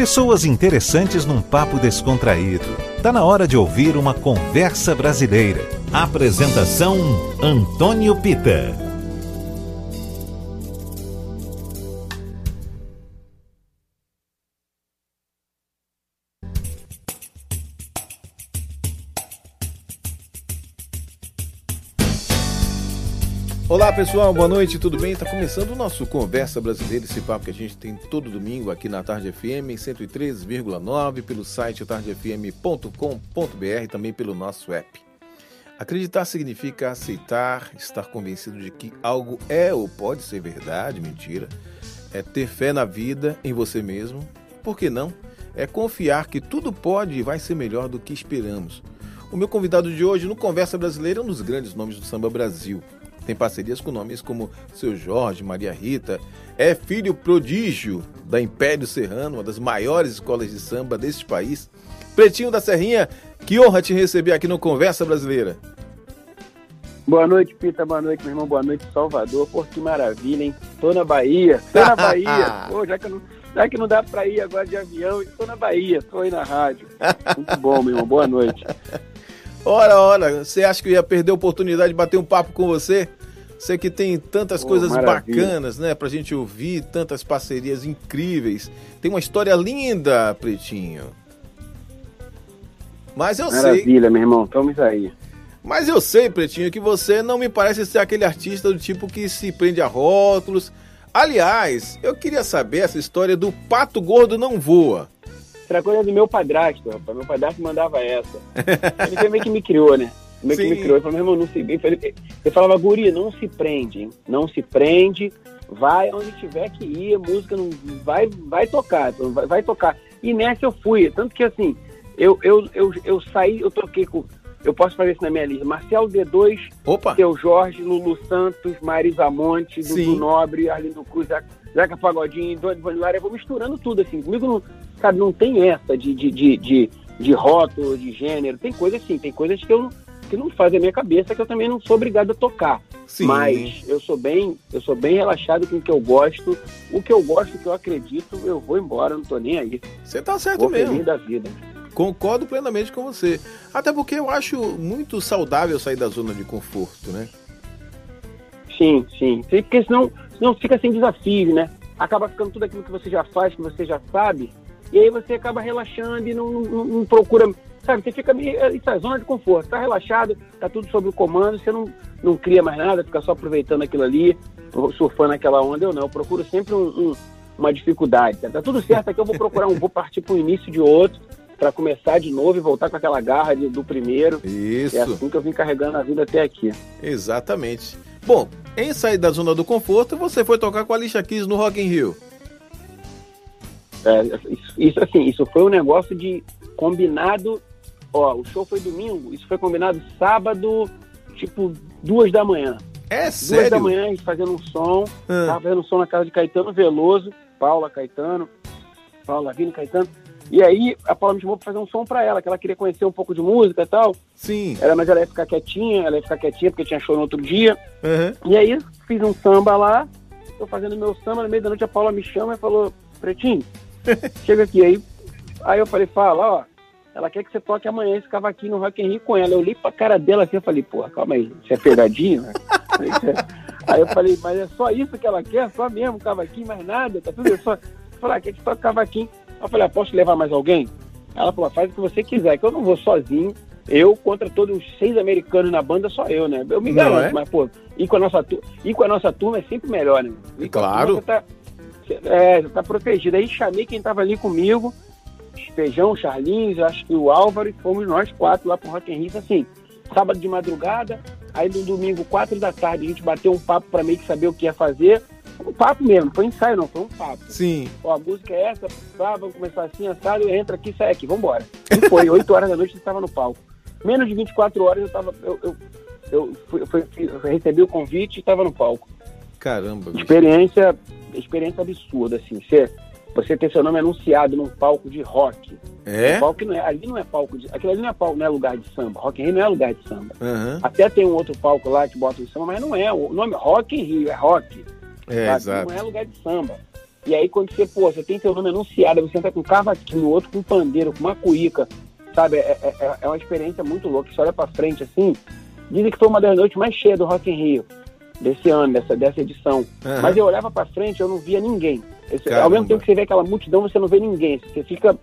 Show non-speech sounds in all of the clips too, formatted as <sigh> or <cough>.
Pessoas interessantes num papo descontraído. Tá na hora de ouvir uma conversa brasileira. Apresentação Antônio Pita. Olá pessoal, boa noite, tudo bem? Está começando o nosso Conversa Brasileira, esse papo que a gente tem todo domingo aqui na Tarde FM 103,9, pelo site tardefm.com.br, também pelo nosso app. Acreditar significa aceitar, estar convencido de que algo é ou pode ser verdade, mentira. É ter fé na vida, em você mesmo. Por que não? É confiar que tudo pode e vai ser melhor do que esperamos. O meu convidado de hoje no Conversa Brasileira é um dos grandes nomes do samba Brasil tem parcerias com nomes como Seu Jorge, Maria Rita. É filho prodígio da Império Serrano, uma das maiores escolas de samba deste país. Pretinho da Serrinha, que honra te receber aqui no Conversa Brasileira. Boa noite, Pita. Boa noite, meu irmão. Boa noite, Salvador. Pô, que maravilha, hein? Tô na Bahia. Tô na Bahia. <laughs> Pô, já que, não, já que não dá pra ir agora de avião, tô na Bahia. Tô aí na rádio. Muito bom, meu irmão. Boa noite. <laughs> Ora, ora, você acha que eu ia perder a oportunidade de bater um papo com você? Você que tem tantas oh, coisas maravilha. bacanas, né, pra gente ouvir, tantas parcerias incríveis. Tem uma história linda, Pretinho. Mas eu maravilha, sei. Maravilha, meu irmão, estamos aí. Mas eu sei, Pretinho, que você não me parece ser aquele artista do tipo que se prende a rótulos. Aliás, eu queria saber essa história do pato gordo não voa. Era coisa do meu padrasto, rapaz. Meu padrasto mandava essa. Ele meio que me criou, né? Meio Sim. que me criou. Ele falou, meu irmão, não se... Ele, ele falava, guri, não se prende, hein? Não se prende, vai onde tiver que ir, música não vai, vai tocar, vai, vai tocar. E nessa eu fui. Tanto que, assim, eu, eu, eu, eu saí, eu toquei com... Eu posso fazer isso na minha lista. Marcel D2, Opa. Seu Jorge, Lulu Santos, Marisa Monte, Dudu Nobre, Arlindo Cruz, Zeca Pagodinho, Doni Vanilara. Eu vou misturando tudo, assim. Comigo, não, sabe, não tem essa de, de, de, de, de rótulo, de gênero. Tem coisas assim, tem coisas que eu não que não faz a minha cabeça, que eu também não sou obrigado a tocar. Sim. Mas eu sou bem, eu sou bem relaxado com o que eu gosto. O que eu gosto, o que eu acredito, eu vou embora, não tô nem aí. Você tá certo vou mesmo. da vida. Concordo plenamente com você. Até porque eu acho muito saudável sair da zona de conforto, né? Sim, sim. Porque senão, senão fica sem desafio, né? Acaba ficando tudo aquilo que você já faz, que você já sabe. E aí você acaba relaxando e não, não, não procura Sabe, você fica meio. É, isso é zona de conforto. Tá relaxado, tá tudo sob o comando, você não, não cria mais nada, fica só aproveitando aquilo ali, surfando aquela onda. Eu não, eu procuro sempre um, um, uma dificuldade. Tá? tá tudo certo aqui, eu vou procurar um, vou partir para o início de outro, para começar de novo e voltar com aquela garra de, do primeiro. Isso. É assim que eu vim carregando a vida até aqui. Exatamente. Bom, em sair da zona do conforto, você foi tocar com a Alicia Keys no Rock in Rio. É, isso, isso, assim, isso foi um negócio de combinado Ó, o show foi domingo, isso foi combinado sábado, tipo, duas da manhã. É sério? Duas da manhã, a gente fazendo um som. Ah. Tava fazendo um som na casa de Caetano Veloso, Paula Caetano, Paula Vini Caetano. E aí a Paula me chamou pra fazer um som pra ela, que ela queria conhecer um pouco de música e tal. Sim. Ela, mas ela ia ficar quietinha, ela ia ficar quietinha porque tinha show no outro dia. Uhum. E aí fiz um samba lá, tô fazendo meu samba, no meio da noite a Paula me chama e falou, Pretinho, <laughs> chega aqui. Aí, aí eu falei, fala, ó, ela quer que você toque amanhã esse cavaquinho no Rock in Rio com ela. Eu olhei pra cara dela assim, eu falei, porra, calma aí, isso é pegadinha? Né? <laughs> aí eu falei, mas é só isso que ela quer? Só mesmo cavaquinho, mais nada? Tá tudo só. Eu falei, ah, quer que toque cavaquinho? Eu falei, ah, posso levar mais alguém? Ela falou, faz o que você quiser, que eu não vou sozinho. Eu contra todos os seis americanos na banda, só eu, né? Eu me garanto, é? mas, pô, ir com, a nossa, ir com a nossa turma é sempre melhor, né? E claro. Você tá, é, você tá protegido. Aí chamei quem tava ali comigo, Feijão, Charlinhos, acho que o Álvaro, e fomos nós quatro lá pro Rock in Rio, assim, sábado de madrugada, aí no domingo, quatro da tarde, a gente bateu um papo para meio que saber o que ia fazer, um papo mesmo, foi ensaio não, foi um papo. Sim. Ó, a música é essa, tá, vamos começar assim, assado, entra aqui, sai aqui, vambora. E foi, <laughs> oito horas da noite a gente estava no palco. Menos de 24 horas eu tava, eu, eu, eu, fui, fui, eu recebi o convite e estava no palco. Caramba. Bicho. Experiência, experiência absurda, assim, você você ter seu nome anunciado num palco de rock. É? Um palco não é, ali não é palco de. Aquilo ali não é palco, não é lugar de samba. Rock in Rio não é lugar de samba. Uhum. Até tem um outro palco lá que bota em samba, mas não é. O nome é Rock in Rio, é rock. É, exato. Não é lugar de samba. E aí quando você, pô, você tem teu nome anunciado, você entra com um cavaquinho, outro com pandeiro, com uma cuíca, sabe? É, é, é, é uma experiência muito louca. Você olha pra frente assim, dizem que foi uma das noites mais cheias do Rock in Rio, desse ano, dessa, dessa edição. Uhum. Mas eu olhava pra frente, eu não via ninguém. Esse, ao mesmo tempo que você vê aquela multidão, você não vê ninguém. Você fica.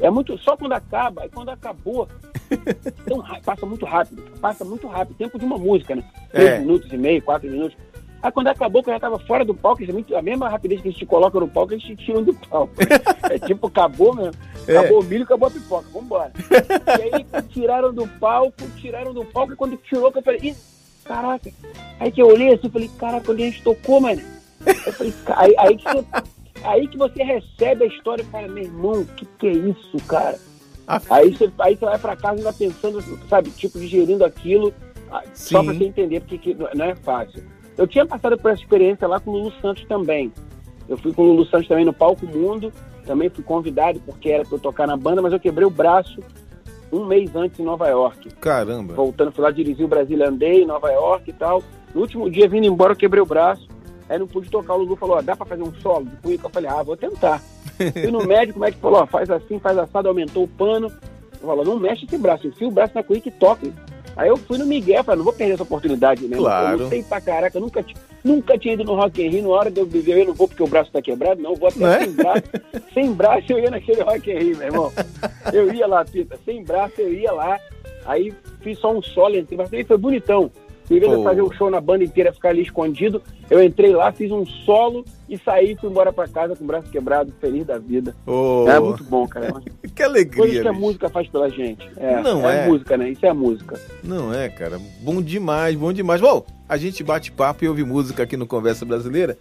É muito. Só quando acaba, aí quando acabou, <laughs> então, passa muito rápido. Passa muito rápido. Tempo de uma música, né? Três é. minutos e meio, quatro minutos. Aí quando acabou, que eu já estava fora do palco, a mesma rapidez que eles te colocam no palco, eles te tiram do palco. <laughs> é tipo, acabou mesmo. É. Acabou o milho, acabou a pipoca, vambora. <laughs> e aí tiraram do palco, tiraram do palco, e quando tirou, eu falei, Ih, caraca. Aí que eu olhei assim, eu falei, caraca, onde a gente tocou, mano? Eu falei, aí, aí, que você, aí que você recebe a história e fala, meu irmão, que que é isso, cara? Aí você, aí você vai pra casa e vai pensando, sabe, tipo, digerindo aquilo, ah, Sim. só pra você entender, porque que não é fácil. Eu tinha passado por essa experiência lá com o Lulu Santos também. Eu fui com o Lulu Santos também no Palco Mundo, também fui convidado porque era para eu tocar na banda, mas eu quebrei o braço um mês antes em Nova York. Caramba! Voltando, fui lá dirigir o Brasília Andei em Nova York e tal. No último dia, vindo embora, eu quebrei o braço. Aí não pude tocar. O Lulu falou: ó, dá para fazer um solo de cuíca? Eu falei: ah, vou tentar. fui <laughs> no médico, o médico falou: ó, faz assim, faz assado, aumentou o pano. Falou: não mexe esse braço, enfia o braço na cuíca e toca. Aí eu fui no Miguel, falei, não vou perder essa oportunidade, né? Claro. Eu não sei pra caraca, eu nunca, nunca tinha ido no Rock in Rio, na hora de eu viver, eu não vou porque o braço tá quebrado, não, vou até é? sem braço. <laughs> sem braço eu ia naquele Rock in Rio, meu irmão. Eu ia lá, Pita, sem braço eu ia lá, aí fiz só um solo, entrei, mas foi bonitão. Em vez de fazer o show na banda inteira, ficar ali escondido, eu entrei lá, fiz um solo e saí fui embora pra casa com o braço quebrado, feliz da vida. Oh. É muito bom, cara. <laughs> que alegria. Coisa que a música faz pela gente. É, Não é, é. música, né? Isso é a música. Não é, cara. Bom demais, bom demais. Bom, a gente bate papo e ouve música aqui no Conversa Brasileira.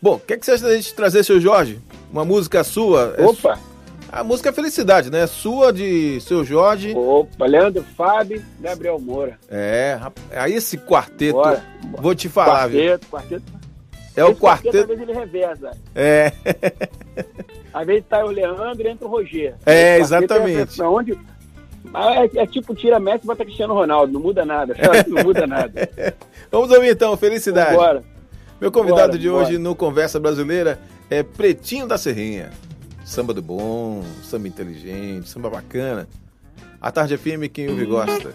Bom, o que, é que você acha da gente trazer, seu Jorge? Uma música sua? É Opa! É a música é Felicidade, né? Sua de seu Jorge. Opa, Leandro Fábio, Gabriel Moura. É, aí esse quarteto, Bora. vou te falar, quarteto, viu? Quarteto, É o quarteto. quarteto. Às vezes ele reveza. É. <laughs> Às vezes tá o Leandro e entra o Roger. É, exatamente. É, onde... É, é, tipo tira Messi e bota Cristiano Ronaldo, não muda nada, não muda nada. <laughs> Vamos ouvir então, felicidade. Bora. Meu convidado bora, de bora. hoje no Conversa Brasileira é Pretinho da Serrinha. Samba do bom, samba inteligente, samba bacana. A Tarde FM, quem ouve gosta.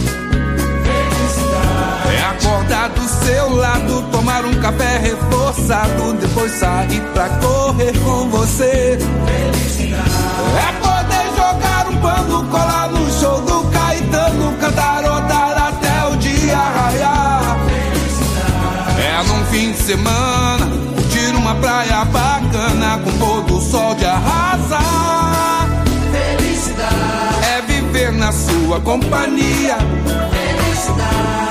É acordar do seu lado, tomar um café reforçado, depois sair pra correr com você. É poder jogar um pano, colar no show do Caetano, cantarotar até o dia raiar. É num fim de semana uma praia bacana com pôr do sol de arrasar. Felicidade é viver na sua companhia. Felicidade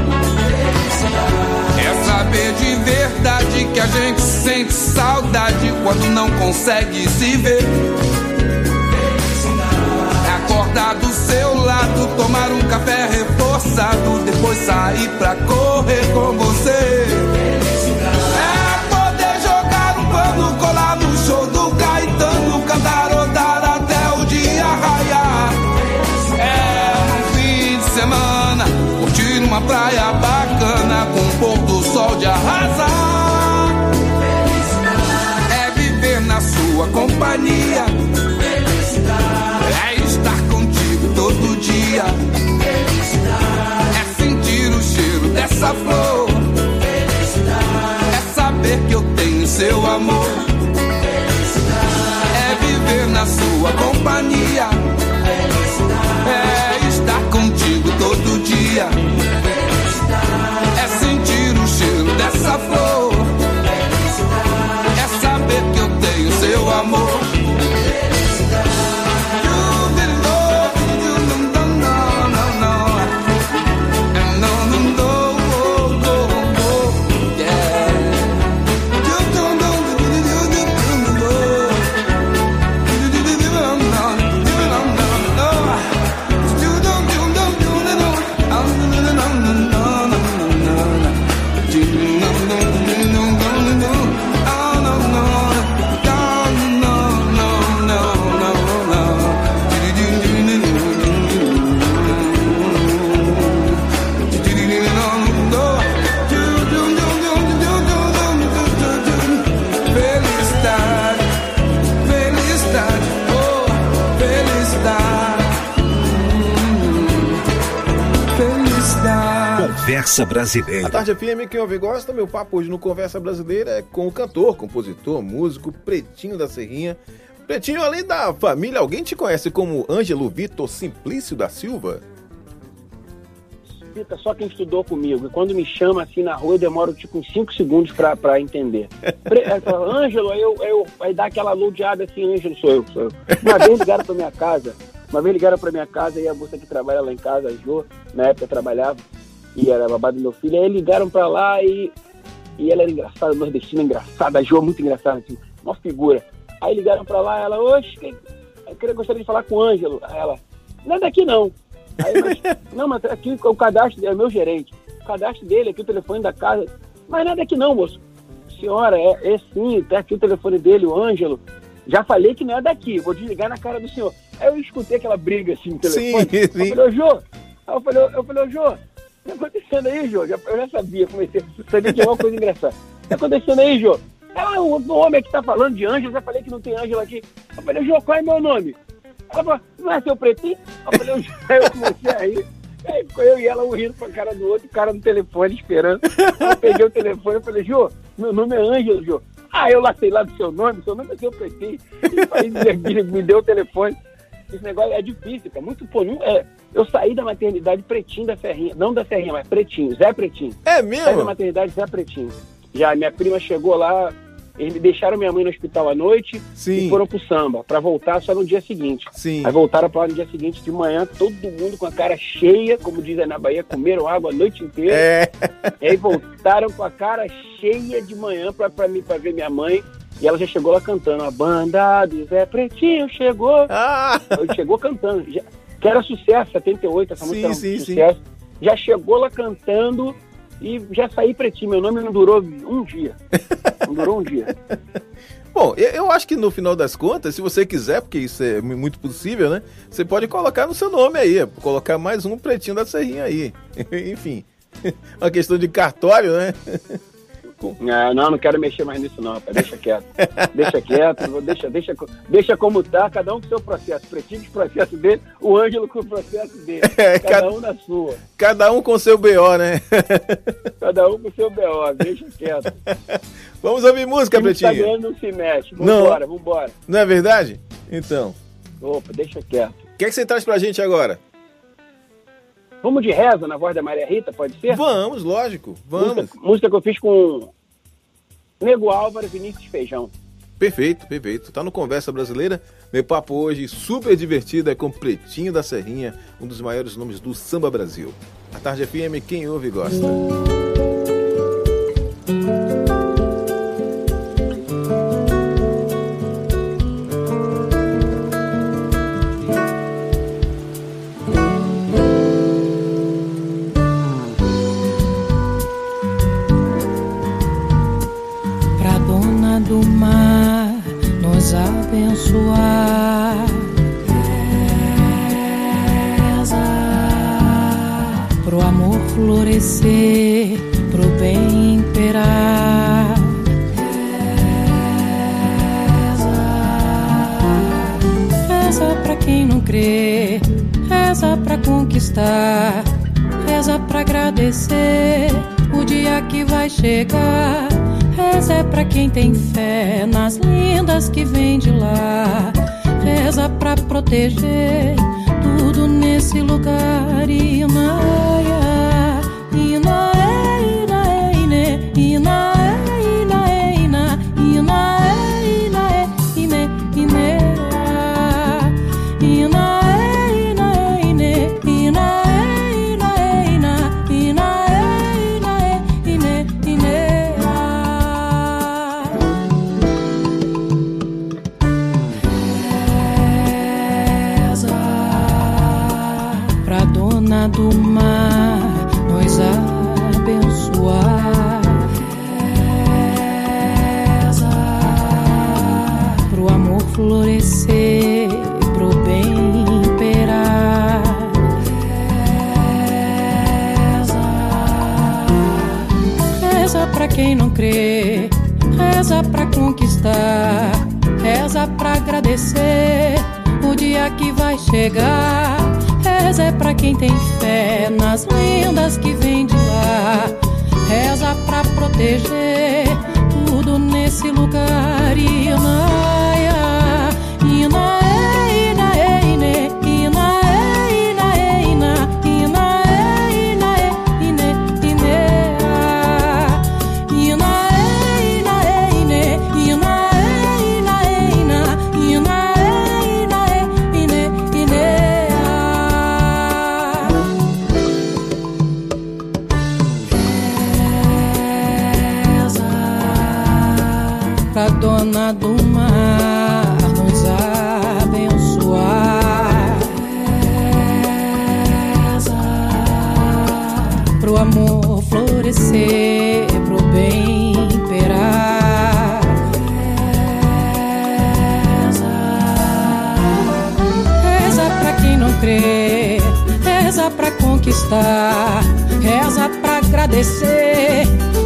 Felicidade. É que a gente sente saudade quando não consegue se ver. Acordar do seu lado, tomar um café reforçado, depois sair pra correr com você. Do sol de arrasar. É viver na sua companhia. É estar contigo todo dia. É sentir o cheiro dessa flor. É saber que eu tenho seu amor. É viver na sua companhia. É estar contigo todo dia. Conversa A Brasileira. Tarde FM, quem ouve e gosta, meu papo hoje no Conversa Brasileira é com o cantor, compositor, músico Pretinho da Serrinha. Pretinho, além da família, alguém te conhece como Ângelo Vitor Simplício da Silva? Fica só quem estudou comigo. E quando me chama assim na rua, eu demoro tipo uns 5 segundos pra, pra entender. Pre- <laughs> aí fala, Ângelo, aí, eu, eu, aí dá aquela lodeada assim, Ângelo, sou eu, sou eu. Uma vez ligaram pra minha casa, uma vez ligaram pra minha casa e a moça que trabalha lá em casa, a Jo, na época trabalhava, e era babá do meu filho, aí ligaram pra lá e, e ela era engraçada, nordestina engraçada, a Jo é muito engraçada, assim, uma figura. Aí ligaram pra lá, ela, oxe, eu queria gostaria de falar com o Ângelo. Aí ela, não é daqui não. Aí, mas, não, mas aqui o cadastro é meu gerente. O cadastro dele, aqui o telefone da casa. Mas não é daqui não, moço. Senhora, é, é sim, tá aqui o telefone dele, o Ângelo. Já falei que não é daqui, vou desligar na cara do senhor. Aí eu escutei aquela briga assim no telefone. Sim, <laughs> sim. Eu falei, ô Jô, aí eu falei, eu falei, ô Jô, tá acontecendo aí, Jô? Eu já sabia, comecei, sabia que é uma coisa engraçada. Tá acontecendo aí, Jô? Ela, o, o homem que tá falando de Ângelo, já falei que não tem Ângelo aqui. Eu falei, Jô, qual é meu nome? Ela falou, não é seu pretinho? Eu falei, eu, eu comecei a rir. Aí ficou eu e ela um rindo pra cara do outro, o cara no telefone esperando. Eu peguei o telefone e falei, Jô, meu nome é Ângelo, Jô. Ah, eu lá sei lá do seu nome, seu nome é seu pretinho. E aí me deu o telefone. Esse negócio é difícil, cara. Muito pô, não é. Eu saí da maternidade pretinho da Serrinha. Não da Serrinha, mas pretinho, Zé Pretinho. É Saí da mesmo? maternidade Zé Pretinho. Já minha prima chegou lá, eles deixaram minha mãe no hospital à noite Sim. e foram pro samba, pra voltar só no dia seguinte. Sim. Aí voltaram pra lá no dia seguinte de manhã, todo mundo com a cara cheia, como dizem na Bahia, comeram água a noite inteira. É. E aí voltaram com a cara cheia de manhã pra, mim, pra ver minha mãe. E ela já chegou lá cantando. A banda do Zé Pretinho chegou. <laughs> Ah, chegou cantando. Já, que era sucesso, 78, essa Sim, música era um sim, sim. sucesso. Já chegou lá cantando e já saí pretinho. Meu nome não durou um dia. Não durou um dia. <laughs> Bom, eu, acho que no final das contas, se você quiser, porque isso é mu- muito possível, né? Você pode colocar no seu nome aí, colocar mais um pretinho da Serrinha aí. <laughs> Enfim, uma questão de cartório, né? Ah, não, não quero mexer mais nisso não, rapaz. Deixa quieto. <laughs> Deixa quieto, deixa, deixa, deixa como tá, cada um com o seu processo. Pretinho com o processo dele, o Ângelo com o processo dele. <laughs> É, Cada cada- um na sua. Cada um com seu BO, né? <laughs> Cada um com o seu B.O., deixa quieto. Vamos ouvir música, Instagram Pretinho. não se mexe. Não. Vambora, vambora. Não é verdade? Então, Opa, deixa quieto. o que, é que você traz pra gente agora? Vamos de reza na voz da Maria Rita, pode ser? Vamos, lógico, vamos. Música, música que eu fiz com Nego Álvaro e Vinícius Feijão. Perfeito, perfeito. Tá no Conversa Brasileira. Meu papo hoje super divertido é com Pretinho da Serrinha, um dos maiores nomes do samba Brasil. A Tarde FM, quem ouve gosta. Reza, reza pra quem não crê, reza pra conquistar, reza pra agradecer o dia que vai chegar. Reza é pra quem tem fé nas lindas que vem de lá. Reza pra proteger tudo nesse lugar. Inaia, reza pra agradecer o dia que vai chegar. Reza é pra quem tem fé nas lendas que vem de lá. Reza pra proteger tudo nesse lugar. Inaia, pro amor florescer, pro bem imperar. Reza, reza pra quem não crê, reza pra conquistar, reza pra agradecer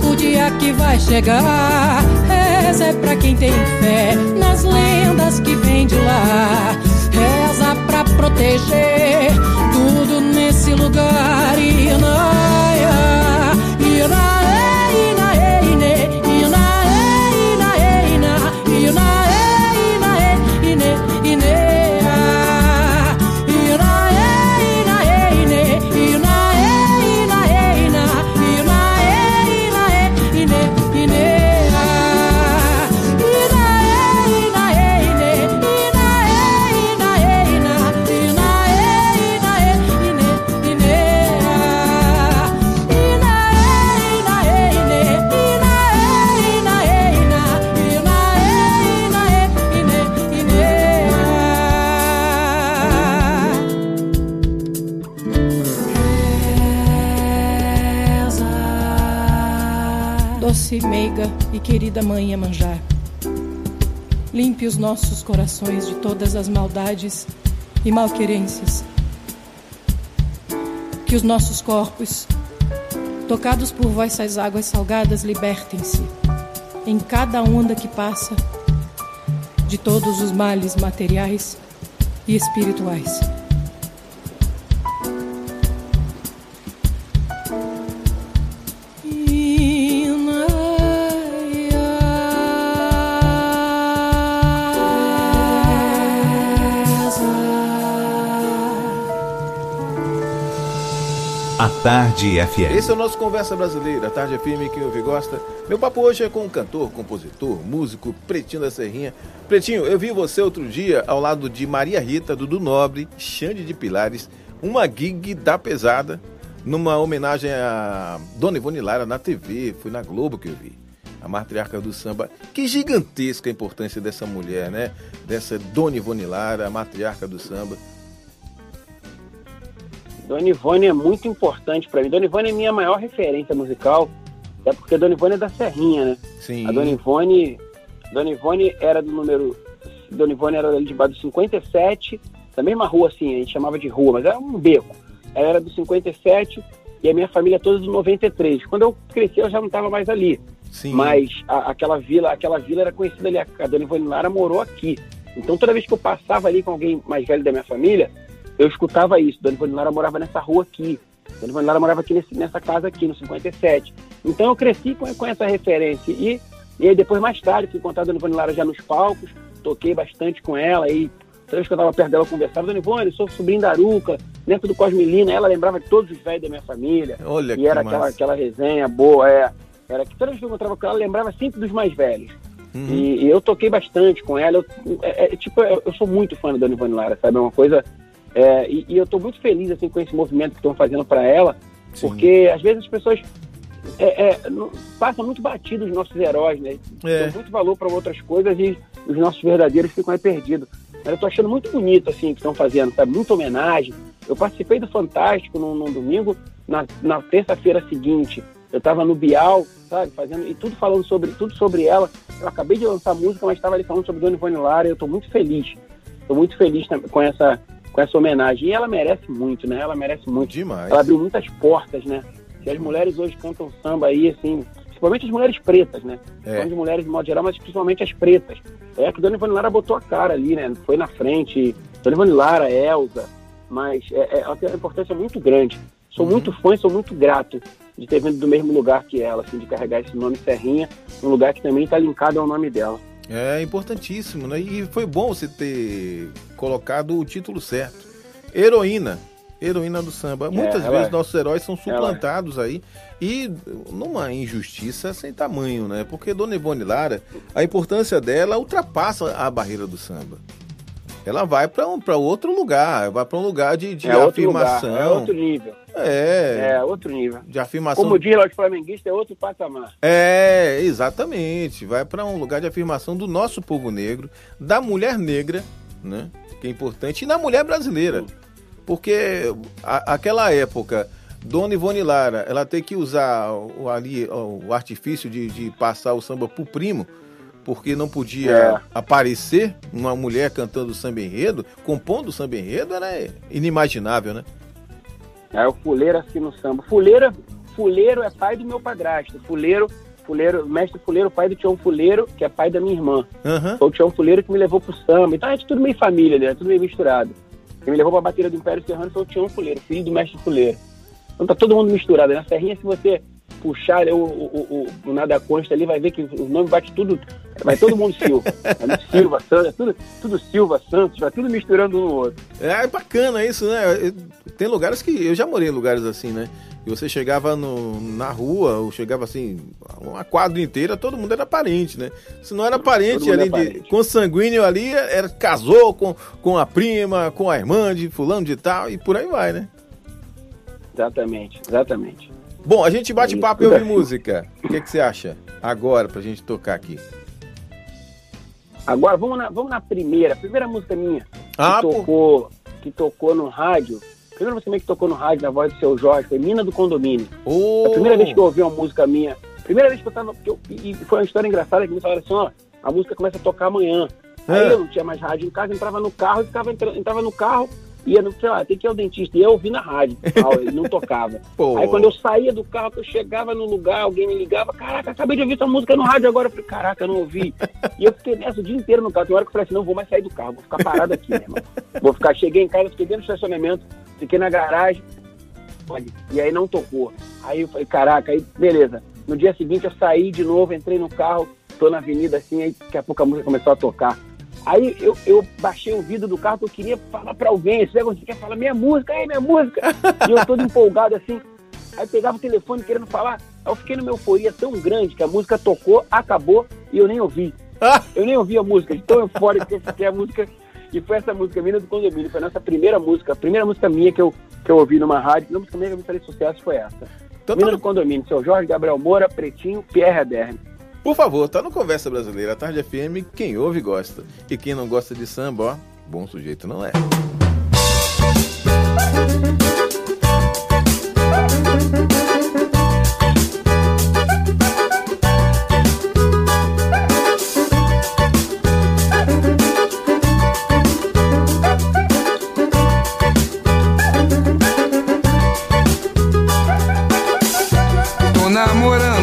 o dia que vai chegar. Reza é pra quem tem fé nas lendas que vem de lá. Reza pra proteger tudo nesse lugar. Inaia, inae, inae, ine, doce meiga e querida mãe Iemanjá, limpe os nossos corações de todas as maldades e malquerências. Que os nossos corpos, tocados por vossas águas salgadas, libertem-se em cada onda que passa de todos os males materiais e espirituais. Tarde FM. Esse é o nosso Conversa Brasileira, Tarde FM, quem ouve gosta. Meu papo hoje é com o cantor, compositor, músico, Pretinho da Serrinha. Pretinho, eu vi você outro dia ao lado de Maria Rita, Dudu Nobre, Xande de Pilares, uma gig da pesada, numa homenagem a Dona Ivone Lara na TV, foi na Globo que eu vi. A matriarca do samba. Que gigantesca a importância dessa mulher, né? Dessa Dona Ivone Lara, a matriarca do samba. Dona Ivone é muito importante para mim. Dona Ivone é minha maior referência musical, é porque Dona Ivone é da Serrinha, né? Sim. A Dona Ivone, Dona Ivone era do número. Dona Ivone era ali de do 57, da mesma rua assim, a gente chamava de rua, mas era um beco. Ela era do 57 e a minha família toda do 93. Quando eu cresci, eu já não estava mais ali. Sim. Mas a- aquela vila, aquela vila era conhecida ali. A Dona Ivone Lara morou aqui. Então toda vez que eu passava ali com alguém mais velho da minha família, eu escutava isso. Dona Ivone Lara morava nessa rua aqui. Dona Ivone Lara morava aqui nesse- nessa casa aqui, no 57. Então eu cresci com, com essa referência. E, e aí depois, mais tarde, fui encontrar a Dona Ivone Lara já nos palcos, toquei bastante com ela. E toda vez que eu estava perto dela, eu conversava. Dona Ivone, sou sobrinho da Aruca, neto do Cosmelina. Ela lembrava de todos os velhos da minha família. Olha E que era aquela, massa. aquela resenha boa, é. Era que toda vez que eu encontrava com ela, eu lembrava sempre dos mais velhos. Uhum. E, e eu toquei bastante com ela. Eu, é, é, tipo, eu, eu sou muito fã da Dona Ivone Lara, sabe? É uma coisa. É, e, e eu tô muito feliz assim, com esse movimento que estão fazendo para ela, Sim. porque às vezes as pessoas é, é, passam muito batidos os nossos heróis, né? É. Dão muito valor para outras coisas e os nossos verdadeiros ficam aí perdidos. Mas eu tô achando muito bonito assim que estão fazendo, sabe? Muita homenagem. Eu participei do Fantástico num, num domingo, na, na terça-feira seguinte. Eu estava no Bial, sabe, fazendo, e tudo falando sobre, tudo sobre ela. Eu acabei de lançar música, mas estava ali falando sobre Dona Ivone Lara, e eu estou muito feliz. Estou muito feliz com essa, com essa homenagem. E ela merece muito, né? Ela merece muito. Demais. Ela abriu muitas portas, né? E as mulheres hoje cantam samba aí, assim, principalmente as mulheres pretas, né? É. De mulheres de modo geral, mas principalmente as pretas. É que Dona Ivone Lara botou a cara ali, né? Foi na frente. Dona Ivone Lara, Elza, mas é, é, ela tem uma importância muito grande. Sou muito fã e sou muito grato de ter vindo do mesmo lugar que ela, assim, de carregar esse nome Serrinha, um lugar que também está linkado ao nome dela. É importantíssimo, né? E foi bom você ter colocado o título certo. Heroína. Heroína do samba. Muitas ela vezes é. nossos heróis são Ela é. suplantados aí. E numa injustiça sem tamanho, né? Porque Dona Ivone Lara, a importância dela ultrapassa a barreira do samba. Ela vai para um, pra outro lugar, vai para um lugar de, de é outro lugar, afirmação. é outro nível. É, É outro nível. de afirmação. Como diz lá os flamenguistas, é outro patamar. É, exatamente. Vai para um lugar de afirmação do nosso povo negro, da mulher negra, né? Que é importante, e da mulher brasileira. Porque a- aquela época, Dona Ivone Lara, ela tem que usar o, ali, o artifício de, de passar o samba pro primo, porque não podia É. aparecer uma mulher cantando samba enredo, compondo samba enredo, era inimaginável, né? É o fuleiro assim no samba. Fuleiro, fuleiro é pai do meu padrasto. Fuleiro, fuleiro, mestre fuleiro, pai do Tião Fuleiro, que é pai da minha irmã. Aham. Foi o Tião Fuleiro que me levou pro samba. Então a gente tudo meio família, né? Tudo meio misturado. Quem me levou pra bateria do Império Serrano foi o Tião Fuleiro, filho do mestre Fuleiro. Então tá todo mundo misturado. Na Serrinha, se você puxar o, o, o, o Nada Consta ali, vai ver que o nome bate tudo. Vai todo mundo Silva. <laughs> É Silva, Santos, é tudo, tudo Silva, Santos, vai tudo misturando um no outro. É bacana isso, né? Tem lugares que. Eu já morei em lugares assim, né? E você chegava no, na rua, ou chegava assim, uma quadra inteira, todo mundo era parente, né? Se não era parente ali, é de, parente. consanguíneo ali, era, casou com, com a prima, com a irmã de fulano de tal, e por aí vai, né? Exatamente, exatamente. Bom, a gente bate É papo e ouve música. O que, que você acha? Agora, pra gente tocar aqui. Agora vamos na, vamos na primeira, a primeira música minha que Ah, pô. tocou, que tocou no rádio. A primeira música minha que tocou no rádio na voz do seu Jorge foi Mina do Condomínio. Ô, A primeira vez que eu ouvi uma música minha, primeira vez que eu tava. que eu- e e foi uma história engraçada que me falaram assim, ó, a música começa a tocar amanhã. Aí É. eu não tinha mais rádio em casa, entrava no carro e ficava entra- entrava no carro, ia no, sei lá, tem que ir ao dentista. E eu ouvi na rádio, <laughs> tal, ele não tocava. Aí quando eu saía do carro, que eu chegava no lugar, alguém me ligava, caraca, acabei de ouvir essa música no rádio agora. Eu falei, caraca, eu não ouvi. E eu fiquei nessa o dia inteiro no carro. Tem hora que eu falei assim, não vou mais sair do carro, vou ficar parado aqui, irmão. Vou ficar, cheguei em casa, fiquei dentro do estacionamento, fiquei na garagem, olha, e aí não tocou. Aí eu falei, caraca, aí beleza. No dia seguinte eu saí de novo, entrei no carro, tô na avenida assim, aí daqui a pouco a música começou a tocar. Aí eu, eu baixei o vidro do carro que eu queria falar pra alguém, que quer falar, minha música, aí minha música. e eu todo empolgado assim, aí pegava o telefone querendo falar, aí eu fiquei numa euforia tão grande que a música tocou, acabou e eu nem ouvi. Ah, Eu nem ouvi a música, de tão eufórico que eu fiquei a música. E foi essa música, Mina do Condomínio. Foi a nossa primeira música, a primeira música minha que eu, que eu ouvi numa rádio. A música minha que me fez sucesso foi essa. então tá Mina no- do Condomínio, seu Jorge Gabriel Moura, Pretinho, Pierre Aderne. Por favor, tá no Conversa Brasileira, Tarde FM, quem ouve gosta. E quem não gosta de samba, ó, bom sujeito não é.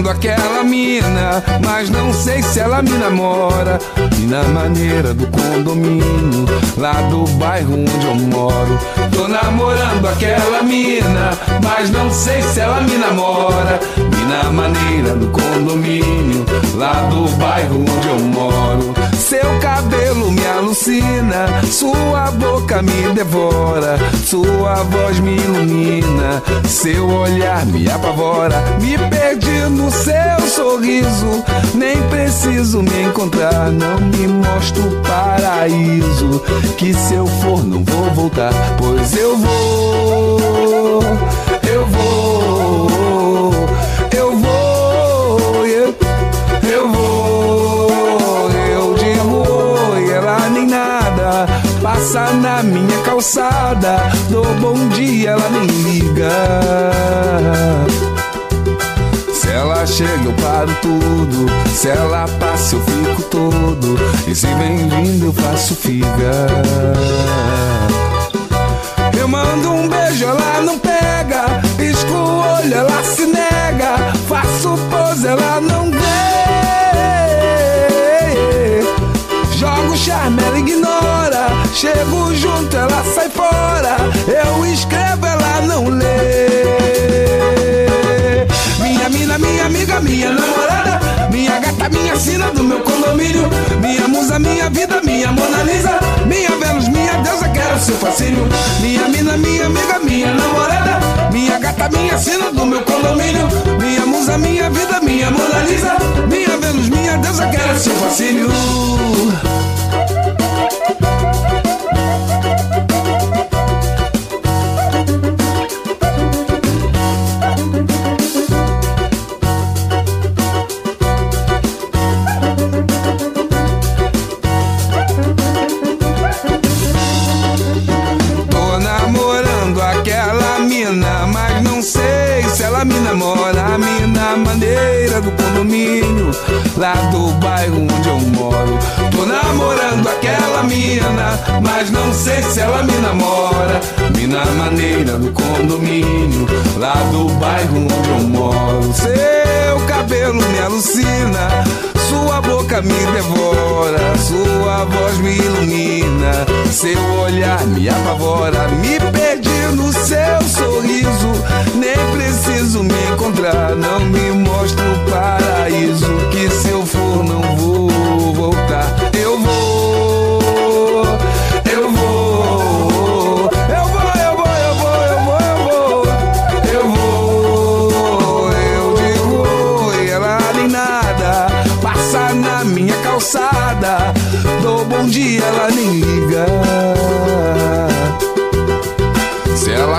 Aquela mina, mas não sei se ela me namora. E na maneira do condomínio, lá do bairro onde eu moro. Tô namorando aquela mina, mas não sei se ela me namora. E na maneira do condomínio, lá do bairro onde eu moro. Seu cabelo me alucina, sua boca me devora, sua voz me ilumina, seu olhar me apavora. Me perdi no seu sorriso, nem preciso me encontrar, não me mostra o paraíso. Que se eu for, não vou voltar, pois eu vou, eu vou, Passa na minha calçada, dou bom dia, ela nem liga. Se ela chega, eu paro tudo. Se ela passa, eu fico todo. E se vem vindo, eu faço figa. Eu mando um beijo, ela não pega. Pisco o olho, ela se nega. Chego junto, ela sai fora. Eu escrevo, ela não lê. Minha mina, minha amiga, minha namorada. Minha gata, minha sina do meu condomínio. Minha musa, minha vida, minha Mona Lisa. Minha Vênus, minha deusa, quero seu fascínio. Minha mina, minha amiga, minha namorada. Minha gata, minha sina do meu condomínio. Minha musa, minha vida, minha Mona Lisa. Minha Vênus, minha deusa, quero seu fascínio. Mas não sei se ela me namora. Mina maneira do condomínio, lá do bairro onde eu moro. Seu cabelo me alucina. Sua boca me devora, sua voz me ilumina, seu olhar me apavora. Me perdi no seu sorriso, nem preciso me encontrar. Não me mostra o paraíso, que se eu for não vou voltar. Eu vou,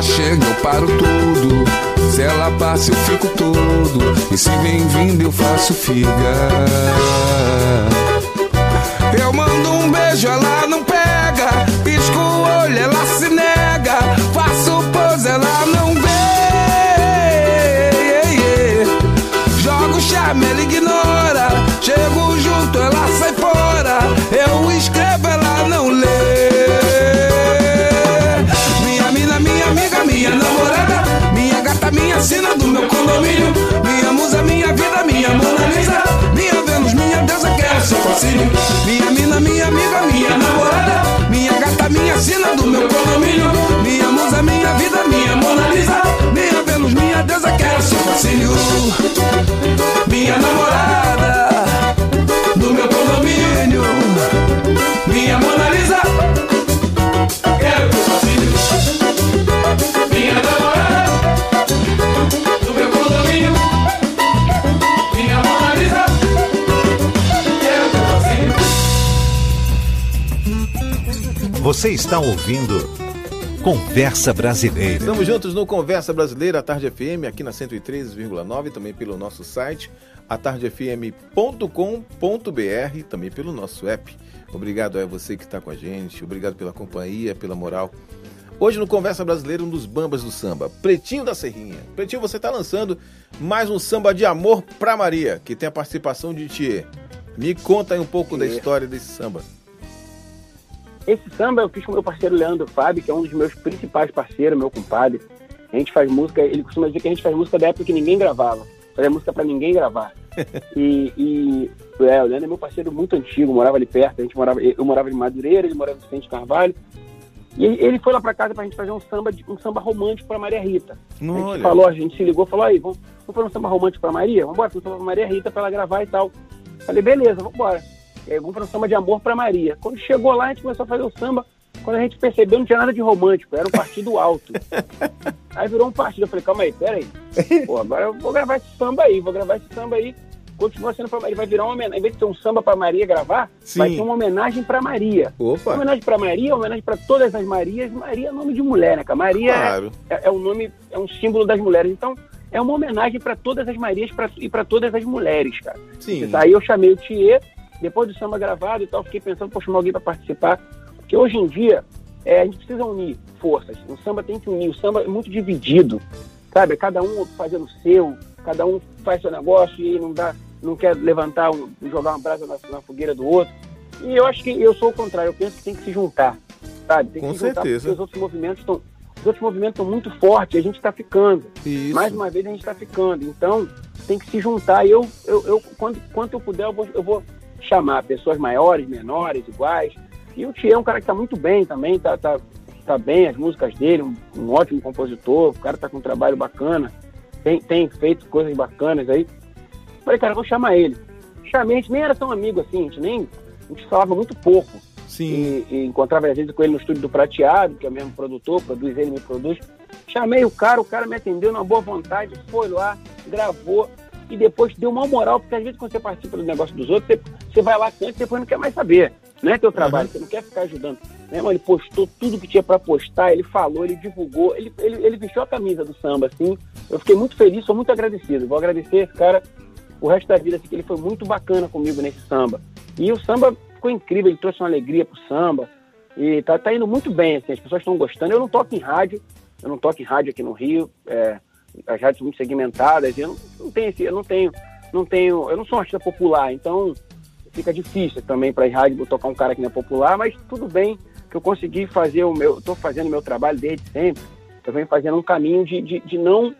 chega, eu paro tudo. Se ela passa, eu fico todo. E se vem vindo, eu faço figa. Eu mando um beijo, ela não pega. Pisco o olho, ela se nega. Faço pose, ela não vê. Jogo charme, ela ignora. Chego junto, ela sai Minha mina, minha amiga, minha namorada. Minha gata, minha sina do meu condomínio. Minha musa, minha vida, minha Mona Lisa. Minha Vênus, minha deusa, quero seu fascínio. Minha namorada Você está ouvindo Conversa Brasileira. Estamos juntos no Conversa Brasileira, a Tarde FM, aqui na 103,9, também pelo nosso site, atardefm.com.br, também pelo nosso app. Obrigado a você que está com a gente, obrigado pela companhia, pela moral. Hoje no Conversa Brasileira, um dos bambas do samba, Pretinho da Serrinha. Pretinho, você está lançando mais um samba de amor pra Maria, que tem a participação de Thier. Me conta aí um pouco da história desse samba. Esse samba eu fiz com meu parceiro Leandro Fábio, que é um dos meus principais parceiros, meu compadre. A gente faz música, ele costuma dizer que a gente faz música da época que ninguém gravava. fazer música pra ninguém gravar. <laughs> e, e é, o Leandro é meu parceiro muito antigo, morava ali perto, a gente morava, eu morava em Madureira, ele morava em Vicente Carvalho. E ele- foi lá pra casa pra gente fazer um samba, um samba romântico pra Maria Rita. A gente Olha. falou, a gente se ligou, falou aí, vamos, vamos fazer um samba romântico pra Maria? Vamos embora, fazer um samba pra Maria Rita pra ela gravar e tal. Falei, beleza, vamos embora. Vamos fazer um samba de amor pra Maria. Quando chegou lá, a gente começou a fazer o samba. Quando a gente percebeu, não tinha nada de romântico, era um partido alto. <laughs> aí virou um partido. Eu falei, calma aí, peraí. Pô, agora eu vou gravar esse samba aí, vou gravar esse samba aí. Continua sendo pra Maria, vai virar uma homenagem. Em vez de ter um samba pra Maria gravar, vai Sim. ter uma homenagem pra Maria. Uma Opa, homenagem pra Maria, uma homenagem pra todas as Marias. Maria é nome de mulher, né, cara? Maria é- claro. é, é um nome, é um símbolo das mulheres. Então, é uma homenagem para todas as Marias pra, e para todas as mulheres, cara. Sim. Aí eu chamei o Thier, depois do samba gravado e tal, fiquei pensando, pô, chamar alguém para participar. Porque hoje em dia, é, a gente precisa unir forças. O samba tem que unir. O samba é muito dividido, sabe? Cada um fazendo o seu, cada um faz seu negócio e não dá, não quer levantar, um, jogar uma brasa na, na fogueira do outro. E eu acho que eu sou o contrário. Eu penso que tem que se juntar, sabe? Tem que Com se juntar certeza. porque os outros movimentos estão os outros movimentos estão muito fortes, a gente está ficando. Isso. Mais uma vez a gente está ficando. Então, tem que se juntar. E eu, eu, eu quando, quando eu puder, eu vou, eu vou chamar pessoas maiores, menores, iguais. E o Thier é um cara que está muito bem também, tá, tá, tá bem, as músicas dele, um, um ótimo compositor, o cara tá com um trabalho bacana, tem, tem feito coisas bacanas aí. Falei, cara, vou chamar ele. Chamei, a gente nem era tão amigo assim, a gente nem. A gente falava muito pouco Sim. e, e encontrava às vezes com ele no estúdio do Prateado, que é o mesmo produtor, produz ele, me produz. Chamei o cara, o cara me atendeu na boa vontade, foi lá, gravou e depois deu uma moral, porque às vezes quando você participa do negócio dos outros, você, você vai lá canta e depois não quer mais saber. Não é teu trabalho, você não quer ficar ajudando. Meu irmão, ele postou tudo que tinha pra postar, ele falou, ele divulgou, ele, ele, ele vestiu a camisa do samba, assim. Eu fiquei muito feliz, sou muito agradecido. Vou agradecer esse cara o resto da vida, assim, que ele foi muito bacana comigo nesse samba. E o samba ficou incrível, ele trouxe uma alegria pro samba. E tá, tá indo muito bem, assim, as pessoas estão gostando. Eu não toco em rádio, eu não toco em rádio aqui no Rio, é, as rádios muito segmentadas, eu não, não tenho esse, eu não tenho, não tenho, eu não sou um artista popular, então fica difícil também para as rádios tocar um cara que não é popular, mas tudo bem que eu consegui fazer o meu, estou fazendo o meu trabalho desde sempre, eu venho fazendo um caminho de, de, de não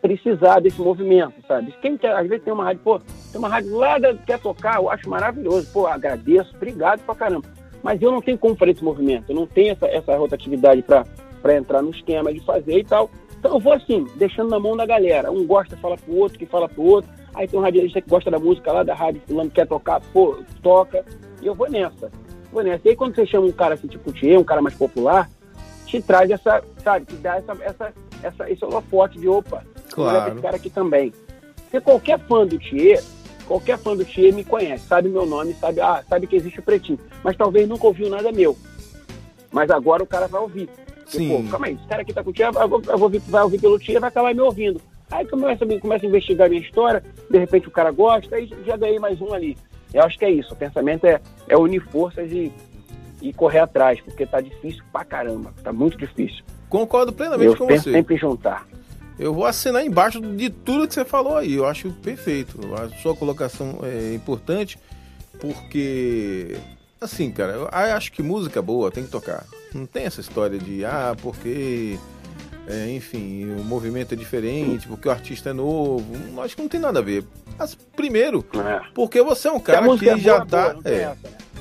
precisar desse movimento, sabe? Quem quer, às vezes tem uma rádio, pô, tem uma rádio lá da, quer tocar, eu acho maravilhoso, pô, agradeço, obrigado pra caramba. Mas eu não tenho como fazer esse movimento, eu não tenho essa, essa rotatividade para entrar no esquema de fazer e tal. Então eu vou assim, deixando na mão da galera. Um gosta, fala pro outro, que fala pro outro. Aí tem um radialista que gosta da música lá da rádio, fulano quer tocar, pô, toca. E eu vou nessa. Vou nessa. E aí quando você chama um cara assim, tipo o um cara mais popular, te traz essa, sabe, te dá essa, essa, essa, esse holofote de opa, Claro. esse cara aqui também. Porque qualquer fã do Thier, qualquer fã do Thier me conhece, sabe meu nome, sabe, ah, sabe que existe o Pretinho, mas talvez nunca ouviu nada meu. Mas agora o cara vai ouvir. Porque, Sim. pô, calma aí, esse cara aqui tá com o Thier, eu vou, eu vou ouvir, vai ouvir pelo Thier, vai acabar me ouvindo. Aí começa, a- começa a investigar a minha história, de repente o cara gosta, aí já ganhei mais um ali. Eu acho que é isso, o pensamento é, é unir forças e, e correr atrás, porque tá difícil pra caramba, tá muito difícil. Concordo plenamente Eu com penso você. sempre em juntar. Eu vou assinar embaixo de tudo que você falou aí. Eu acho perfeito. A sua colocação é importante porque, assim, cara, eu acho que música boa tem que tocar. Não tem essa história de, ah, porque, é, enfim, o movimento é diferente, porque o artista é novo. Acho que não tem nada a ver. Mas, primeiro, É. porque você é um cara que é já boa, tá. boa, é, né?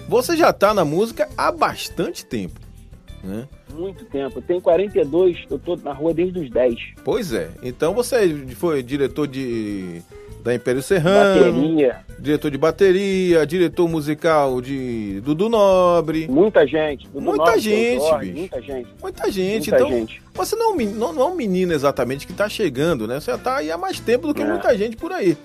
você já tá na música há bastante tempo. Né? Muito tempo. Eu tenho 42, eu tô na rua desde os 10. Pois é. Então você foi diretor de da Império Serrano, Bateria, diretor de bateria, diretor musical de Dudu Nobre, muita gente. Dudu Muita Nobre, gente, Jorge, bicho. Muita gente. muita gente. Muita então gente. você não, é um não, não é um menino exatamente que tá chegando, né? Você já tá aí há mais tempo do que É. muita gente por aí.